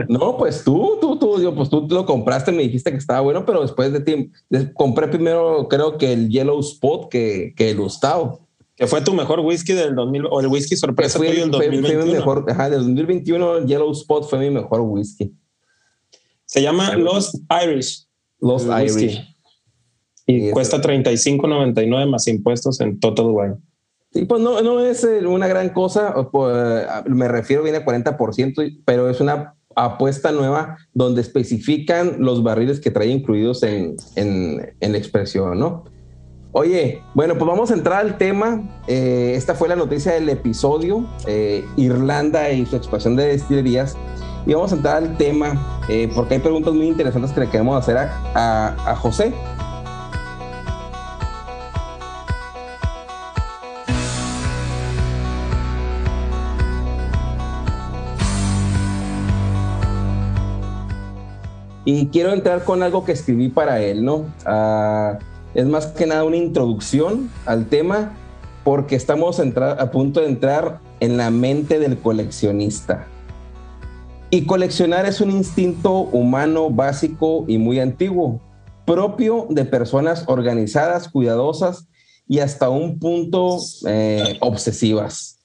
No, pues tú, tú, tú, yo, pues tú lo compraste, me dijiste que estaba bueno, pero después de ti, compré primero, creo que el Yellow Spot que, que el Gustavo. Que fue tu mejor whisky del 2000, o el whisky sorpresa fue, tuyo del 2021. Fue mi mejor, ajá, del 2021 el Yellow Spot fue mi mejor whisky. Se llama Lost Irish. Lost Irish. Y, cuesta 35.99 más impuestos en Total Wine. Sí, pues no, no es eh, una gran cosa, pues, me refiero viene a 40%, pero es una apuesta nueva donde especifican los barriles que trae incluidos en, en, en la expresión, ¿no? Oye, bueno, pues vamos a entrar al tema. Eh, esta fue la noticia del episodio, eh, Irlanda y su expansión de destilerías. Y vamos a entrar al tema porque hay preguntas muy interesantes que le queremos hacer a, a, a José. Y quiero entrar con algo que escribí para él, ¿no? Ah, es más que nada una introducción al tema porque estamos a punto de entrar en la mente del coleccionista. Y coleccionar es un instinto humano básico y muy antiguo, propio de personas organizadas, cuidadosas y hasta un punto eh, obsesivas.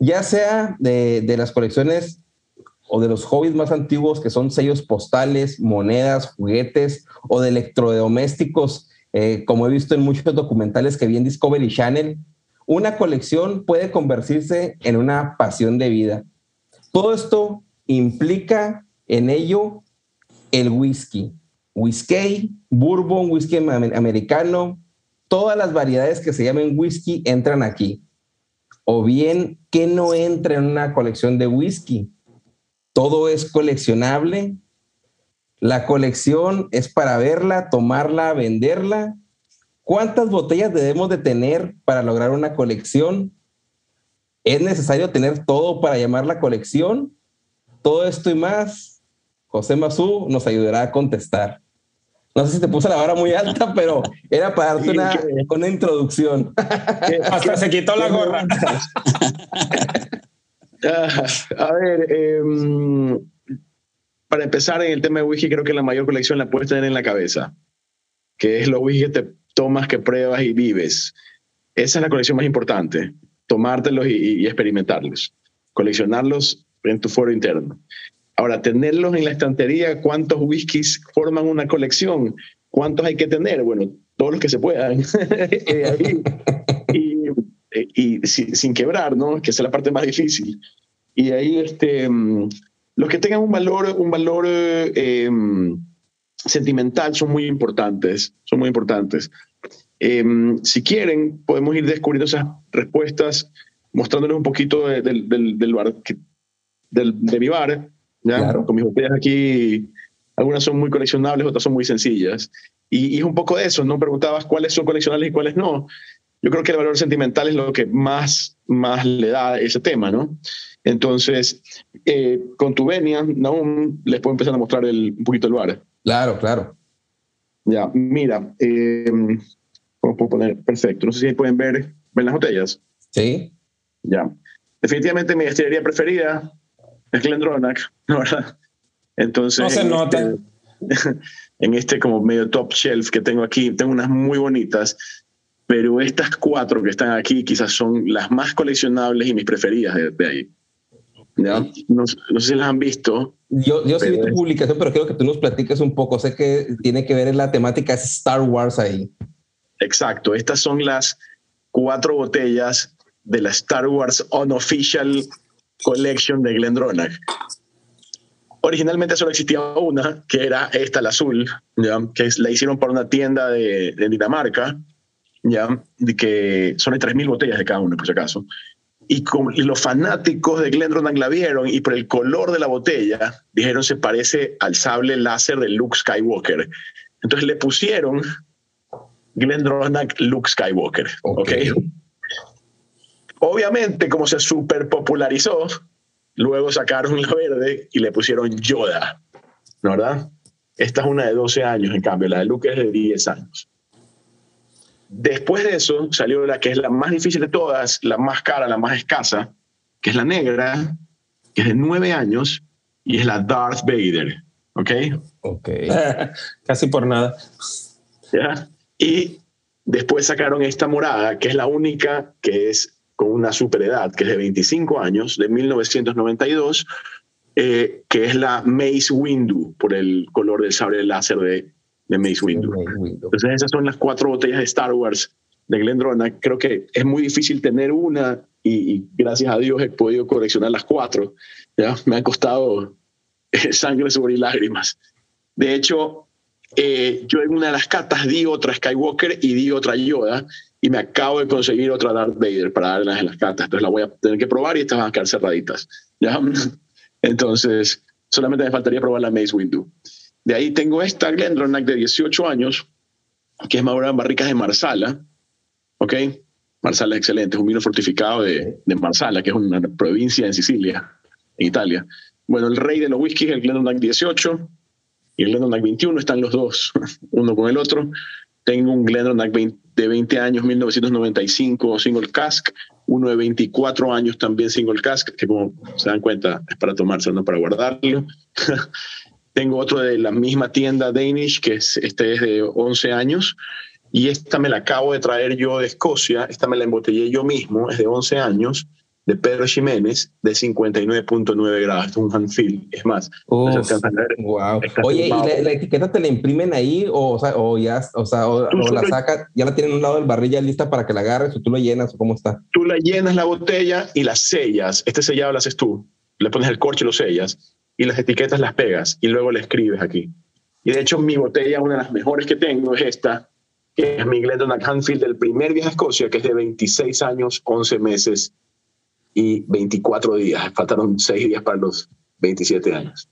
Ya sea de, de las colecciones o de los hobbies más antiguos que son sellos postales, monedas, juguetes o de electrodomésticos, eh, como he visto en muchos documentales que vi en Discovery Channel, una colección puede convertirse en una pasión de vida. Todo esto implica en ello el whisky, whisky, bourbon, whisky americano, todas las variedades que se llamen whisky entran aquí. O bien, ¿qué no entra en una colección de whisky? todo es coleccionable. La colección es para verla, tomarla, venderla. ¿Cuántas botellas debemos de tener para lograr una colección? ¿Es necesario tener todo para llamar la colección? Todo esto y más, José Mazú nos ayudará a contestar. No sé si te puse la vara muy alta, pero era para darte una, una introducción. Hasta se quitó la gorra. a ver, em, para empezar en el tema de whisky, creo que la mayor colección la puedes tener en la cabeza, que es los whisky que te tomas, que pruebas y vives. Esa es la colección más importante, tomártelos y, experimentarlos, coleccionarlos en tu foro interno. Ahora, tenerlos en la estantería, ¿cuántos whiskies forman una colección? ¿Cuántos hay que tener? Bueno, todos los que se puedan. Eh, y sin, quebrar, ¿no? Que es la parte más difícil. Y ahí, este, mm, los que tengan un valor, un valor eh, mm, sentimental son muy importantes, son muy importantes. Eh, mm, si quieren, podemos ir descubriendo esas respuestas mostrándoles un poquito del, del, bar, del, de mi bar, ¿ya? Con mis botellas aquí, algunas son muy coleccionables, otras son muy sencillas. Y, y, es un poco de eso, ¿no? Preguntabas cuáles son coleccionables y cuáles no yo creo que el valor sentimental es lo que más, más le da ese tema, ¿no? Entonces, eh, con tu venia, Naum, les puedo empezar a mostrar el, un poquito el bar. Claro, claro. Ya, mira, eh, ¿cómo puedo poner? Perfecto. No sé si pueden ver, ¿ven las botellas? Sí. Ya. Definitivamente mi destilería preferida es Glendronach, ¿verdad? Entonces... No se nota. Este, en este como medio top shelf que tengo aquí, tengo unas muy bonitas pero estas cuatro que están aquí quizás son las más coleccionables y mis preferidas de, ahí. ¿Ya? No, sé si las han visto. Yo, yo sí vi tu publicación, pero quiero que tú nos platiques un poco. Sé que tiene que ver en la temática Star Wars ahí. Exacto. Estas son las cuatro botellas de la Star Wars Unofficial Collection de Glendronach. Originalmente solo existía una, que era esta, la azul, ¿ya? que la hicieron para una tienda de, de Dinamarca ¿ya? De que son de 3.000 botellas de cada uno, por si acaso. Y, los fanáticos de Glendronach la vieron y por el color de la botella dijeron se parece al sable láser de Luke Skywalker. Entonces le pusieron Glendronach Luke Skywalker. Okay. Obviamente, como se super popularizó, luego sacaron la verde y le pusieron Yoda, ¿no verdad? Esta es una de 12 años, en cambio, la de Luke es de 10 años. Después de eso salió la que es la más difícil de todas, la más cara, la más escasa, que es la negra, que es de nueve años, y es la Darth Vader. ¿Ok? Ok. Casi por nada. ¿Ya? Y después sacaron esta morada, que es la única que es con una superedad, que es de 25 años, de 1992, eh, que es la Mace Windu, por el color del sable láser de, de Mace Windu. Entonces esas son las cuatro botellas de Star Wars de Glendronach. Creo que es muy difícil tener una y, gracias a Dios he podido coleccionar las cuatro. ¿ya? Me ha costado eh, sangre, sobre lágrimas. De hecho, eh, yo en una de las catas di otra Skywalker y di otra Yoda y me acabo de conseguir otra Darth Vader para darlas en las catas. Entonces la voy a tener que probar y estas van a quedar cerraditas. ¿ya? Entonces, solamente me faltaría probar la Maze Windu. De ahí tengo esta Glendronach de 18 años, que es madura en barricas de Marsala. ¿Ok? Marsala es excelente, es un vino fortificado de, Marsala, que es una provincia en Sicilia, en Italia. Bueno, el rey de los whiskies, el Glendronach 18 y el Glendronach 21, están los dos, uno con el otro. Tengo un Glendronach de 20 años, 1995, single cask, uno de 24 años también single cask, que como se dan cuenta es para tomarse, no para guardarlo. Tengo otro de la misma tienda Danish, que es, este es de 11 años, y esta me la acabo de traer yo de Escocia, esta me la embotellé yo mismo, es de 11 años, de Pedro Jiménez, de 59.9 grados, es un handfill, es más. wow. Oye, ¿y la, etiqueta te la imprimen ahí o, o, ya, o, sea, o, la sacas, ya la tienen a un lado del barril ya lista para que la agarres o tú la llenas o cómo está? Tú la llenas la botella y la sellas, este sellado lo haces tú, le pones el corcho y lo sellas, y las etiquetas las pegas y luego le escribes aquí. Y de hecho mi botella, una de las mejores que tengo es esta, que es mi Glendon Hanfield del primer viaje a Escocia, que es de 26 años, 11 meses y 24 días. Faltaron 6 días para los 27 años.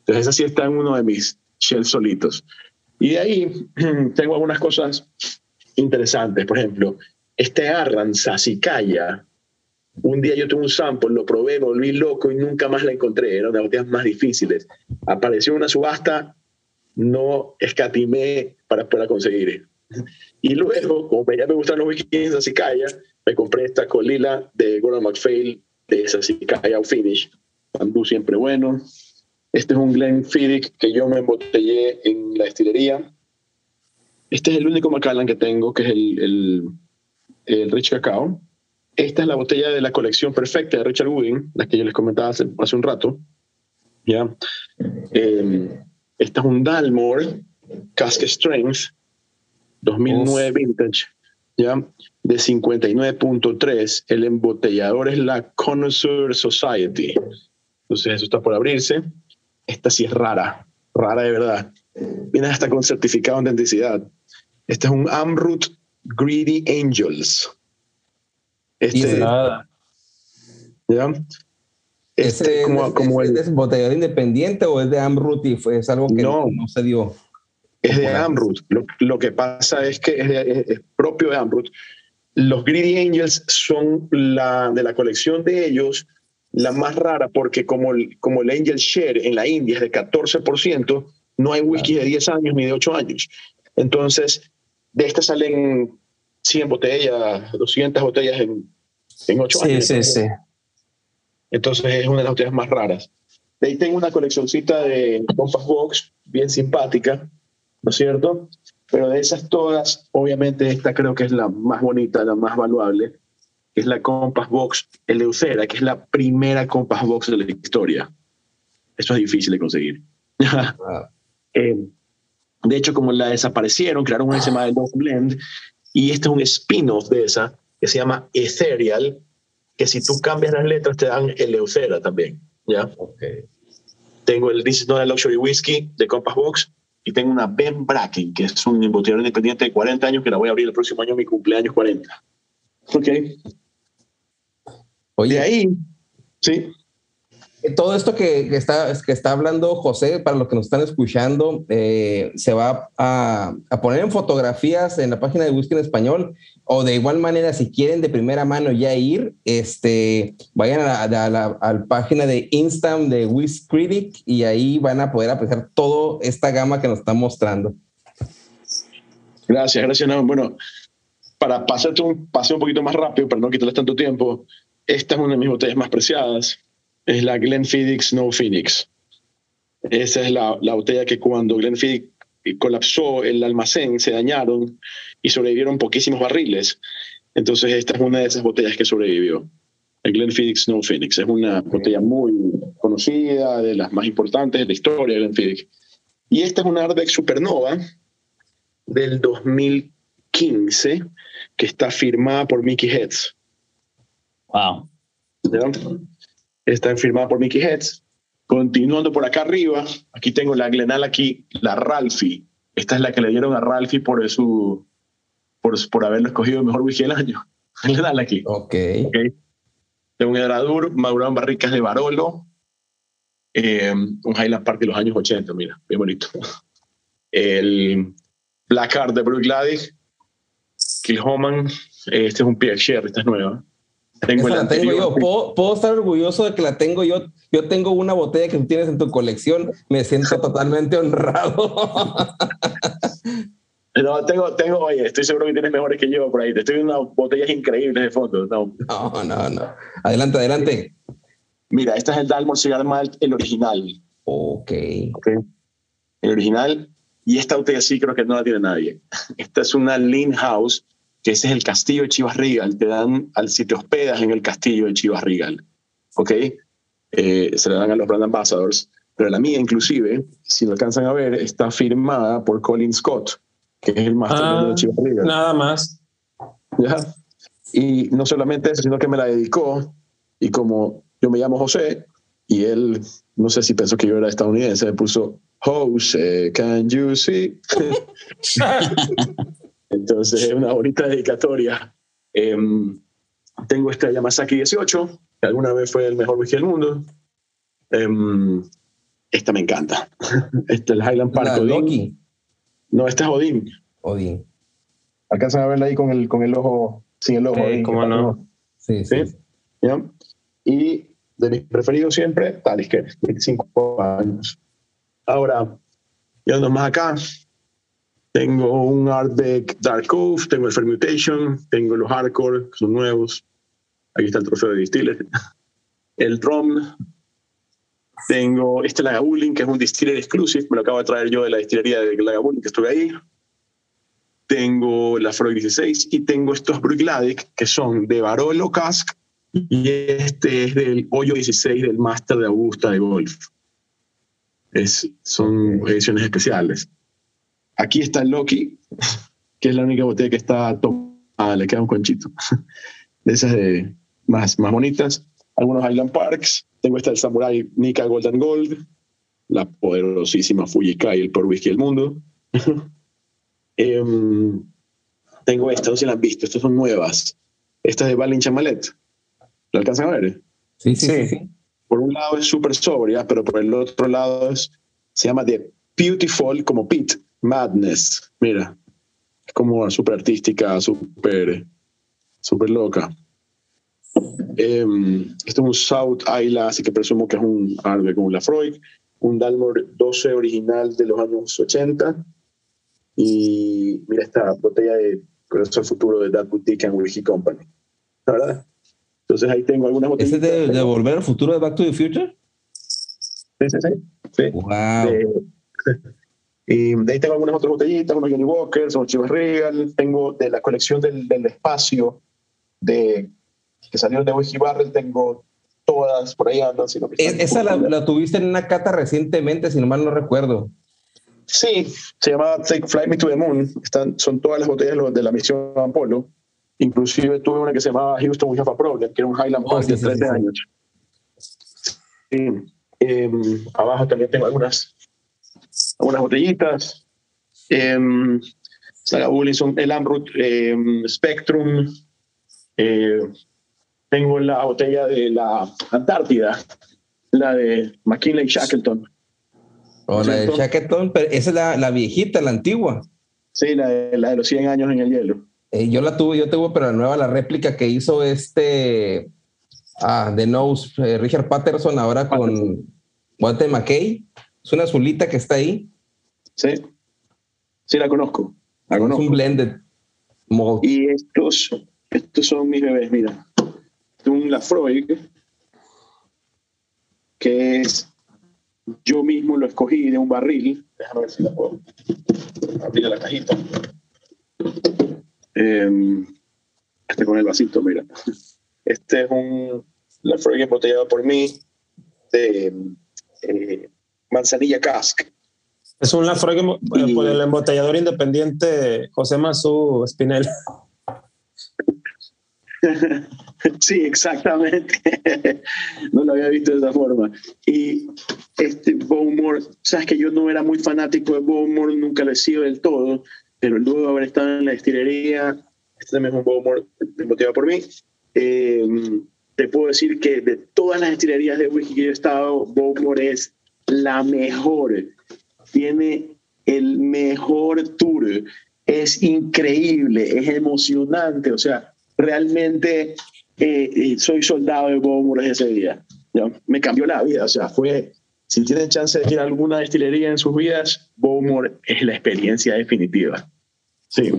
Entonces, esa sí está en uno de mis shells solitos. Y de ahí tengo algunas cosas interesantes. Por ejemplo, este Arran Sassicaia. Un día yo tuve un sample, lo probé, me volví loco y nunca más la encontré. Era una de las botellas más difíciles. Apareció una subasta, no escatimé para poder conseguir. Y luego, como ya me gustan los whisky Sassicaia, me compré esta colila de Gordon McPhail de esa Calla Finish. Bambú siempre bueno. Este es un Glenfiddich que yo me embotellé en la destilería. Este es el único Macallan que tengo, que es el, el, el, Rich Cacao. Esta es la botella de la colección perfecta de Richard Wooding, la que yo les comentaba hace, hace un rato. ¿Ya? Eh, esta es un Dalmore Cask Strength 2009 Vintage. ¿Ya? de 59.3. El embotellador es la Connoisseur Society. Entonces, eso está por abrirse. Esta sí es rara, rara de verdad. Viene hasta con certificado de autenticidad. Este es un Amrut Greedy Angels. Este, ¿Ya? Este, como, como el, ¿Es embotellador independiente o es de Amrut y fue, es algo que no, no se dio? Es de Amrut. Lo, lo, que pasa es que es, de, es, es propio de Amrut los Greedy Angels son la, de la colección de ellos la más rara porque como el, como el Angel Share en la India es de 14%, no hay whisky de 10 años ni de 8 años. Entonces, de estas salen 100 botellas, 200 botellas en, en 8 años. Sí, sí, sí. Entonces es una de las botellas más raras. De ahí tengo una coleccioncita de Compass Box, bien simpática, ¿no es cierto? Pero de esas todas, obviamente esta creo que es la más bonita, la más valuable, que es la Compass Box Eleucera, que es la primera Compass Box de la historia. Eso es difícil de conseguir. eh, de hecho, como la desaparecieron, crearon una que se llama Love Blend, y este es un spin-off de esa, que se llama Ethereal, que si tú cambias las letras te dan Eleucera también. ¿ya? Okay. Tengo el This is not a Luxury Whiskey de Compass Box, y tengo una Ben Bracken, que es un embotellador independiente de 40 años que la voy a abrir el próximo año, mi cumpleaños 40. Ok. Oye, de ahí, sí. Todo esto que, que, está, que está hablando José, para los que nos están escuchando, eh, se va a, a, poner en fotografías en la página de Whisky en Español o de igual manera, si quieren de primera mano ya ir, este, vayan a la, a la, a la página de Instam de Whisk Critic y ahí van a poder apreciar toda esta gama que nos están mostrando. Gracias, gracias. No, bueno, para pasarte un paseo un poquito más rápido, para no quitarles tanto tiempo, esta es una de mis botellas más preciadas. Es la Glenfiddich Snow Phoenix. Esa es la, la botella que cuando Glenfiddich colapsó el almacén, se dañaron y sobrevivieron poquísimos barriles. Entonces esta es una de esas botellas que sobrevivió. El Glenfiddich Snow Phoenix. Es una botella muy conocida, de las más importantes de la historia de Glenfiddich. Y esta es una Ardbeg Supernova del 2015 que está firmada por Mickey Heads. Wow. ¿Ya? Está firmada por Mickey Heads. Continuando por acá arriba, aquí tengo la Glenal aquí, la Ralphie. Esta es la que le dieron a Ralphie por su, por, por haberlo escogido mejor whisky del año. Glenal aquí. Ok. Okay. De un Edradur, madurado en barricas de Barolo, eh, un Highland Park de los años 80, mira, bien bonito. El Black Heart de Bruce Gladys, Kilhoman, este es un PX Sherry, esta es nueva. Tengo Esa la tengo yo. ¿Puedo, puedo, estar orgulloso de que la tengo yo. Yo tengo una botella que tú tienes en tu colección. Me siento totalmente honrado. No, tengo, tengo, oye, estoy seguro que tienes mejores que yo por ahí. Te estoy viendo unas botellas increíbles de fondo. No. no, no, no. Adelante, adelante. Mira, este es el Dalmor Cigar Malt, el original. Ok. okay. El original. Y esta botella sí creo que no la tiene nadie. Esta es una Lean House, que ese es el castillo de Chivas Regal. Te dan al si te hospedas en el castillo de Chivas Regal. ¿Ok? Eh, se le dan a los brand ambassadors. Pero la mía, inclusive, si lo alcanzan a ver, está firmada por Colin Scott, que es el máster Ah, de Chivas Regal. nada más. ¿Ya? Y no solamente eso, sino que me la dedicó. Y como yo me llamo José, y él, no sé si pensó que yo era estadounidense, me puso, Jose, can you see? Entonces es una bonita dedicatoria. Eh, tengo esta Yamazaki 18, que alguna vez fue el mejor whisky del mundo. Eh, esta me encanta. Este es el Highland Park La Odin. Loki. No, esta es Odin. Odin. Alcanzan a verla ahí con el, con el ojo, sin el ojo. Sí, cómo no. Sí, sí. ¿Sí? ¿Ya? Y de mis preferidos siempre, Talisker, 25 años. Ahora, yendo más acá, tengo un Artback Dark Cove, tengo el Fermutation, tengo los Hardcore, que son nuevos. Aquí está el trofeo de Distiller. El Rom. Tengo este Lagavulin, que es un Distiller Exclusive, me lo acabo de traer yo de la distillería de Lagavulin, que estuve ahí. Tengo la Freud 16 y tengo estos Bruichladdich, que son de Barolo Cask y este es del hoyo 16 del Master de Augusta de Golf. Es, son ediciones especiales. Aquí está el Loki, que es la única botella que está tomada, le queda un conchito. De esas de más, más bonitas. Algunos Highland Parks. Tengo esta del Samurai Nika Golden Gold, la poderosísima Fujikai, el peor whisky del mundo. Em, tengo esta, no sé si la han visto, estas son nuevas. Esta es de Balin Chamalet. ¿La alcanzan a ver? Sí, sí, sí. Sí. sí. Por un lado es súper sobria, pero por el otro lado es, se llama The Beautiful, como Pete, Madness. Mira, es como súper artística, súper súper loca. Em, esto es un South Isla, así que presumo que es un árbol como la Freud. Un Dalmor 12 original de los años 80. Y mira esta botella de Corazón Futuro de That Boutique and Whisky Company. ¿La verdad? Entonces ahí tengo algunas ¿Ese botellitas. es de, de Volver al Futuro de Back to the Future? Sí, sí, sí. sí. Wow. De- y de ahí tengo algunas otras botellitas, unos Johnny Walker, unos Chivas Regal, tengo de la colección del, del espacio de, que salieron de Whisky Barrel, tengo todas por ahí andan. Sino que esa la, la tuviste en una cata recientemente, si no mal no recuerdo. Sí, se llama Take Fly Me to the Moon. Están, son todas las botellas de la misión Apolo. Inclusive tuve una que se llamaba Houston We Have a Problem, que era un Highland Oh, Park sí, de sí, 13 sí, años. Sí. Em, abajo también tengo algunas, algunas botellitas. Um, Saga Bullinson, el Amrut em, Spectrum. Eh, tengo la botella de la Antártida, la de McKinley Shackleton. O la de. Shackleton, pero esa es la, la viejita, la antigua. Sí, la de, la de los 100 años en el hielo. Eh, yo la tuve, yo tuve, pero la nueva, la réplica que hizo este ah, de Nose, eh, Richard Patterson, ahora con Walter McKay. Es una azulita que está ahí. Sí, sí la conozco. La Es conozco. un blended malt. Y estos, estos son mis bebés, mira. Un Lafroig, que es, yo mismo lo escogí de un barril. Déjame ver si la puedo abrir la cajita. Eh, este con el vasito, mira. Este es un Lafroig embotellado por mí de eh, manzanilla cask. Es un Lafroig eh, por el embotellador independiente José Mazú Espinel. sí, exactamente. no lo había visto de esa forma. Y este Bowmore, sabes que yo no era muy fanático de Bowmore, nunca lo he sido del todo, pero luego de haber estado en la destilería, este también es un Bowmore motivado por mí. Eh, te puedo decir que de todas las destilerías de whisky que yo he estado, Bowmore es la mejor. Tiene el mejor tour. Es increíble, es emocionante. O sea, realmente eh, soy soldado de Bowmore ese día. Me cambió la vida. O sea, fue, si tienen chance de ir a alguna destilería en sus vidas, Bowmore es la experiencia definitiva. Sí.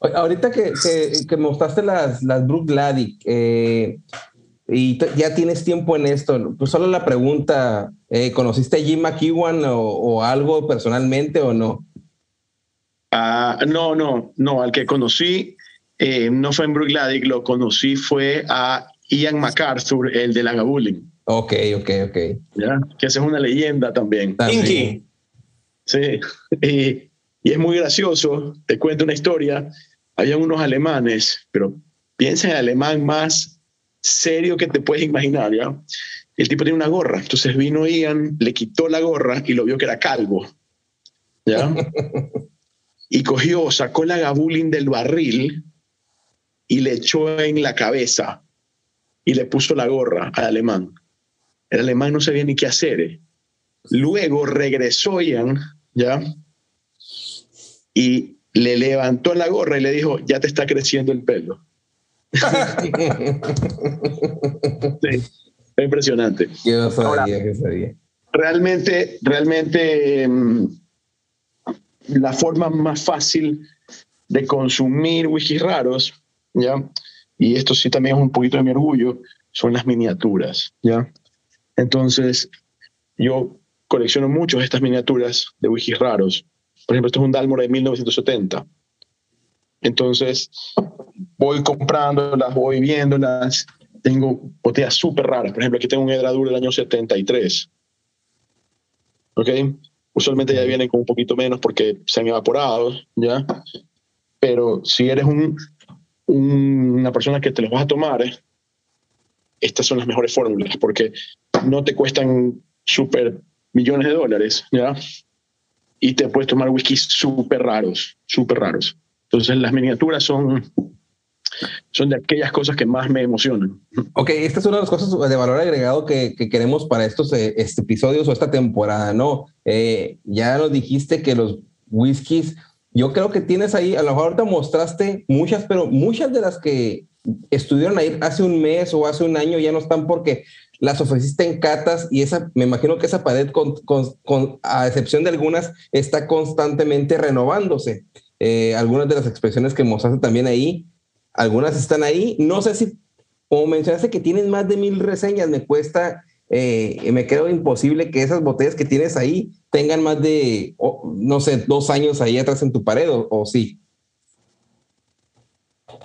Ahorita que, que, que mostraste las, las Brook Gladic, eh, y ya tienes tiempo en esto, pues solo la pregunta, eh, ¿conociste a Jim McEwan o, o, algo personalmente o no? Uh, no, no, no, al que conocí eh, no fue en Gladic, lo conocí fue a Ian MacArthur, el de Lagavulin. Ok, ok, ok. ¿Ya? Que esa es una leyenda también. Inky. Sí, y, y es muy gracioso, te cuento una historia, había unos alemanes, pero piensa en alemán más serio que te puedes imaginar, ¿ya? El tipo tiene una gorra, entonces vino Ian, le quitó la gorra y lo vio que era calvo, ¿ya? y cogió, sacó la gabulín del barril y le echó en la cabeza y le puso la gorra al alemán. El alemán no sabía ni qué hacer. ¿eh? Luego regresó Ian, ¿ya? Y le levantó la gorra y le dijo, ya te está creciendo el pelo. Sí, es impresionante. Yo no sabía, Ahora, que sabía. Realmente, realmente mm, la forma más fácil de consumir whiskies raros, ¿ya? Y esto sí también es un poquito de mi orgullo, son las miniaturas, ¿ya? Entonces, yo colecciono muchas de estas miniaturas de whiskies raros. Por ejemplo, esto es un Dalmor de 1970. Entonces, voy comprándolas, voy viéndolas. Tengo botellas súper raras. Por ejemplo, aquí tengo un Edradur del año 73. ¿Ok? Usualmente ya vienen con un poquito menos porque se han evaporado, ¿ya? Pero si eres un, un, una persona que te los vas a tomar, ¿eh? estas son las mejores fórmulas porque no te cuestan súper millones de dólares, ¿ya? Y te puedes tomar whiskies súper raros, súper raros. Entonces las miniaturas son, son de aquellas cosas que más me emocionan. Ok, esta es una de las cosas de valor agregado que, que queremos para estos eh, este episodios o esta temporada, ¿no? Eh, ya nos dijiste que los whiskies, yo creo que tienes ahí, a lo mejor ahorita mostraste muchas, pero muchas de las que estuvieron ahí hace un mes o hace un año ya no están porque las ofreciste en catas y esa, me imagino que esa pared, con, a excepción de algunas, está constantemente renovándose. Eh, algunas de las expresiones que mostraste también ahí, algunas están ahí. No sé si, como mencionaste que tienen más de mil reseñas, me cuesta, eh, me creo imposible que esas botellas que tienes ahí tengan más de, oh, no sé, dos años ahí atrás en tu pared, o, o sí.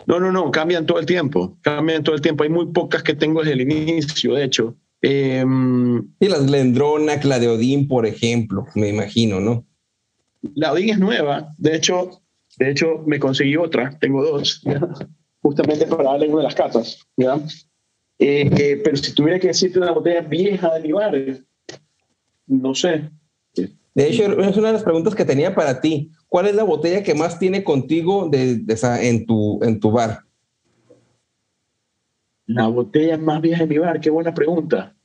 No, no, no, cambian todo el tiempo, cambian todo el tiempo. Hay muy pocas que tengo desde el inicio, de hecho. Eh, y las Glendronac, la de Odín, por ejemplo, me imagino, ¿no? La Odín es nueva, de hecho, de hecho me conseguí otra, tengo dos. Justamente para darle una de las catas, ¿ya? Eh, eh, pero si tuviera que decirte una botella vieja de mi bar, no sé. De hecho, es una de las preguntas que tenía para ti. ¿Cuál es la botella que más tiene contigo de, de esa, en, tu, en tu bar? La botella más vieja de mi bar, qué buena pregunta.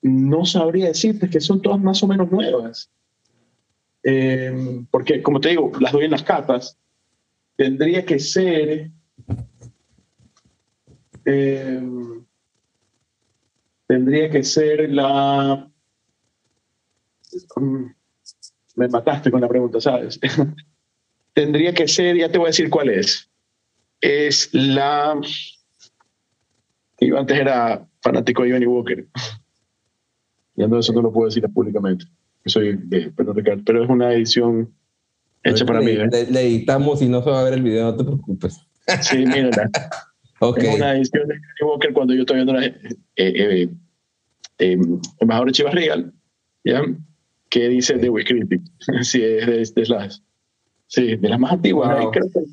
No sabría decirte que son todas más o menos nuevas. Eh, porque, como te digo, las doy en las catas. Tendría que ser. Eh, tendría que ser la. Um, me mataste con la pregunta, ¿sabes? tendría que ser, ya te voy a decir cuál es. Es la. Yo antes era fanático de Johnny Walker. Ya no, eso no lo puedo decir públicamente. Soy Pedro Ricardo, pero es una edición hecha para mí. ¿eh? Le, editamos y no se va a ver el video, no te preocupes. Sí, mira. okay. Es una edición de Johnny Walker cuando yo estoy viendo la, eh, eh, eh, embajador de Chivas Regal, ¿ya? que dice The Wii Critic. sí, es de, las, sí, de las más antiguas. Creo que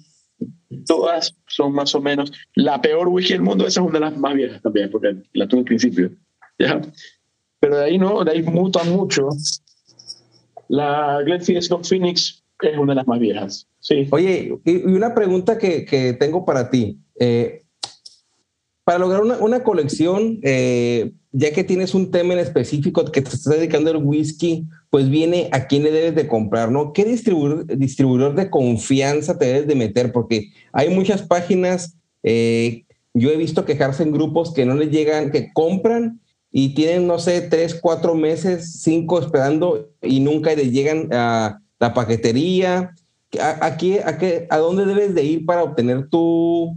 todas son más o menos la peor wiki del mundo. Esa es una de las más viejas también, porque la tuve al principio. ¿ya? Pero de ahí no, de ahí mutan mucho. La Glenfiddich Phoenix es una de las más viejas. Sí. Oye, y una pregunta que, que tengo para ti. Eh, para lograr una, una colección, eh, ya que tienes un tema en específico que te estás dedicando al whisky, pues viene a quién le debes de comprar, ¿no? ¿Qué distribuidor, distribuidor de confianza te debes de meter? Porque hay muchas páginas, eh, yo he visto quejarse en grupos que no les llegan, que compran y tienen, no sé, tres, cuatro meses, cinco esperando y nunca les llegan a la paquetería. ¿A, aquí, a, qué, ¿A dónde debes de ir para obtener tu,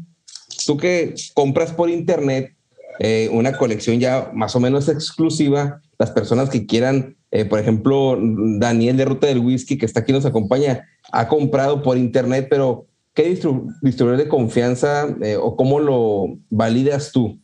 tú que compras por internet, eh, una colección ya más o menos exclusiva? Las personas que quieran, eh, por ejemplo, Daniel de Ruta del Whisky, que está aquí nos acompaña, ha comprado por internet, pero ¿qué distribuidor de confianza eh, o cómo lo validas tú?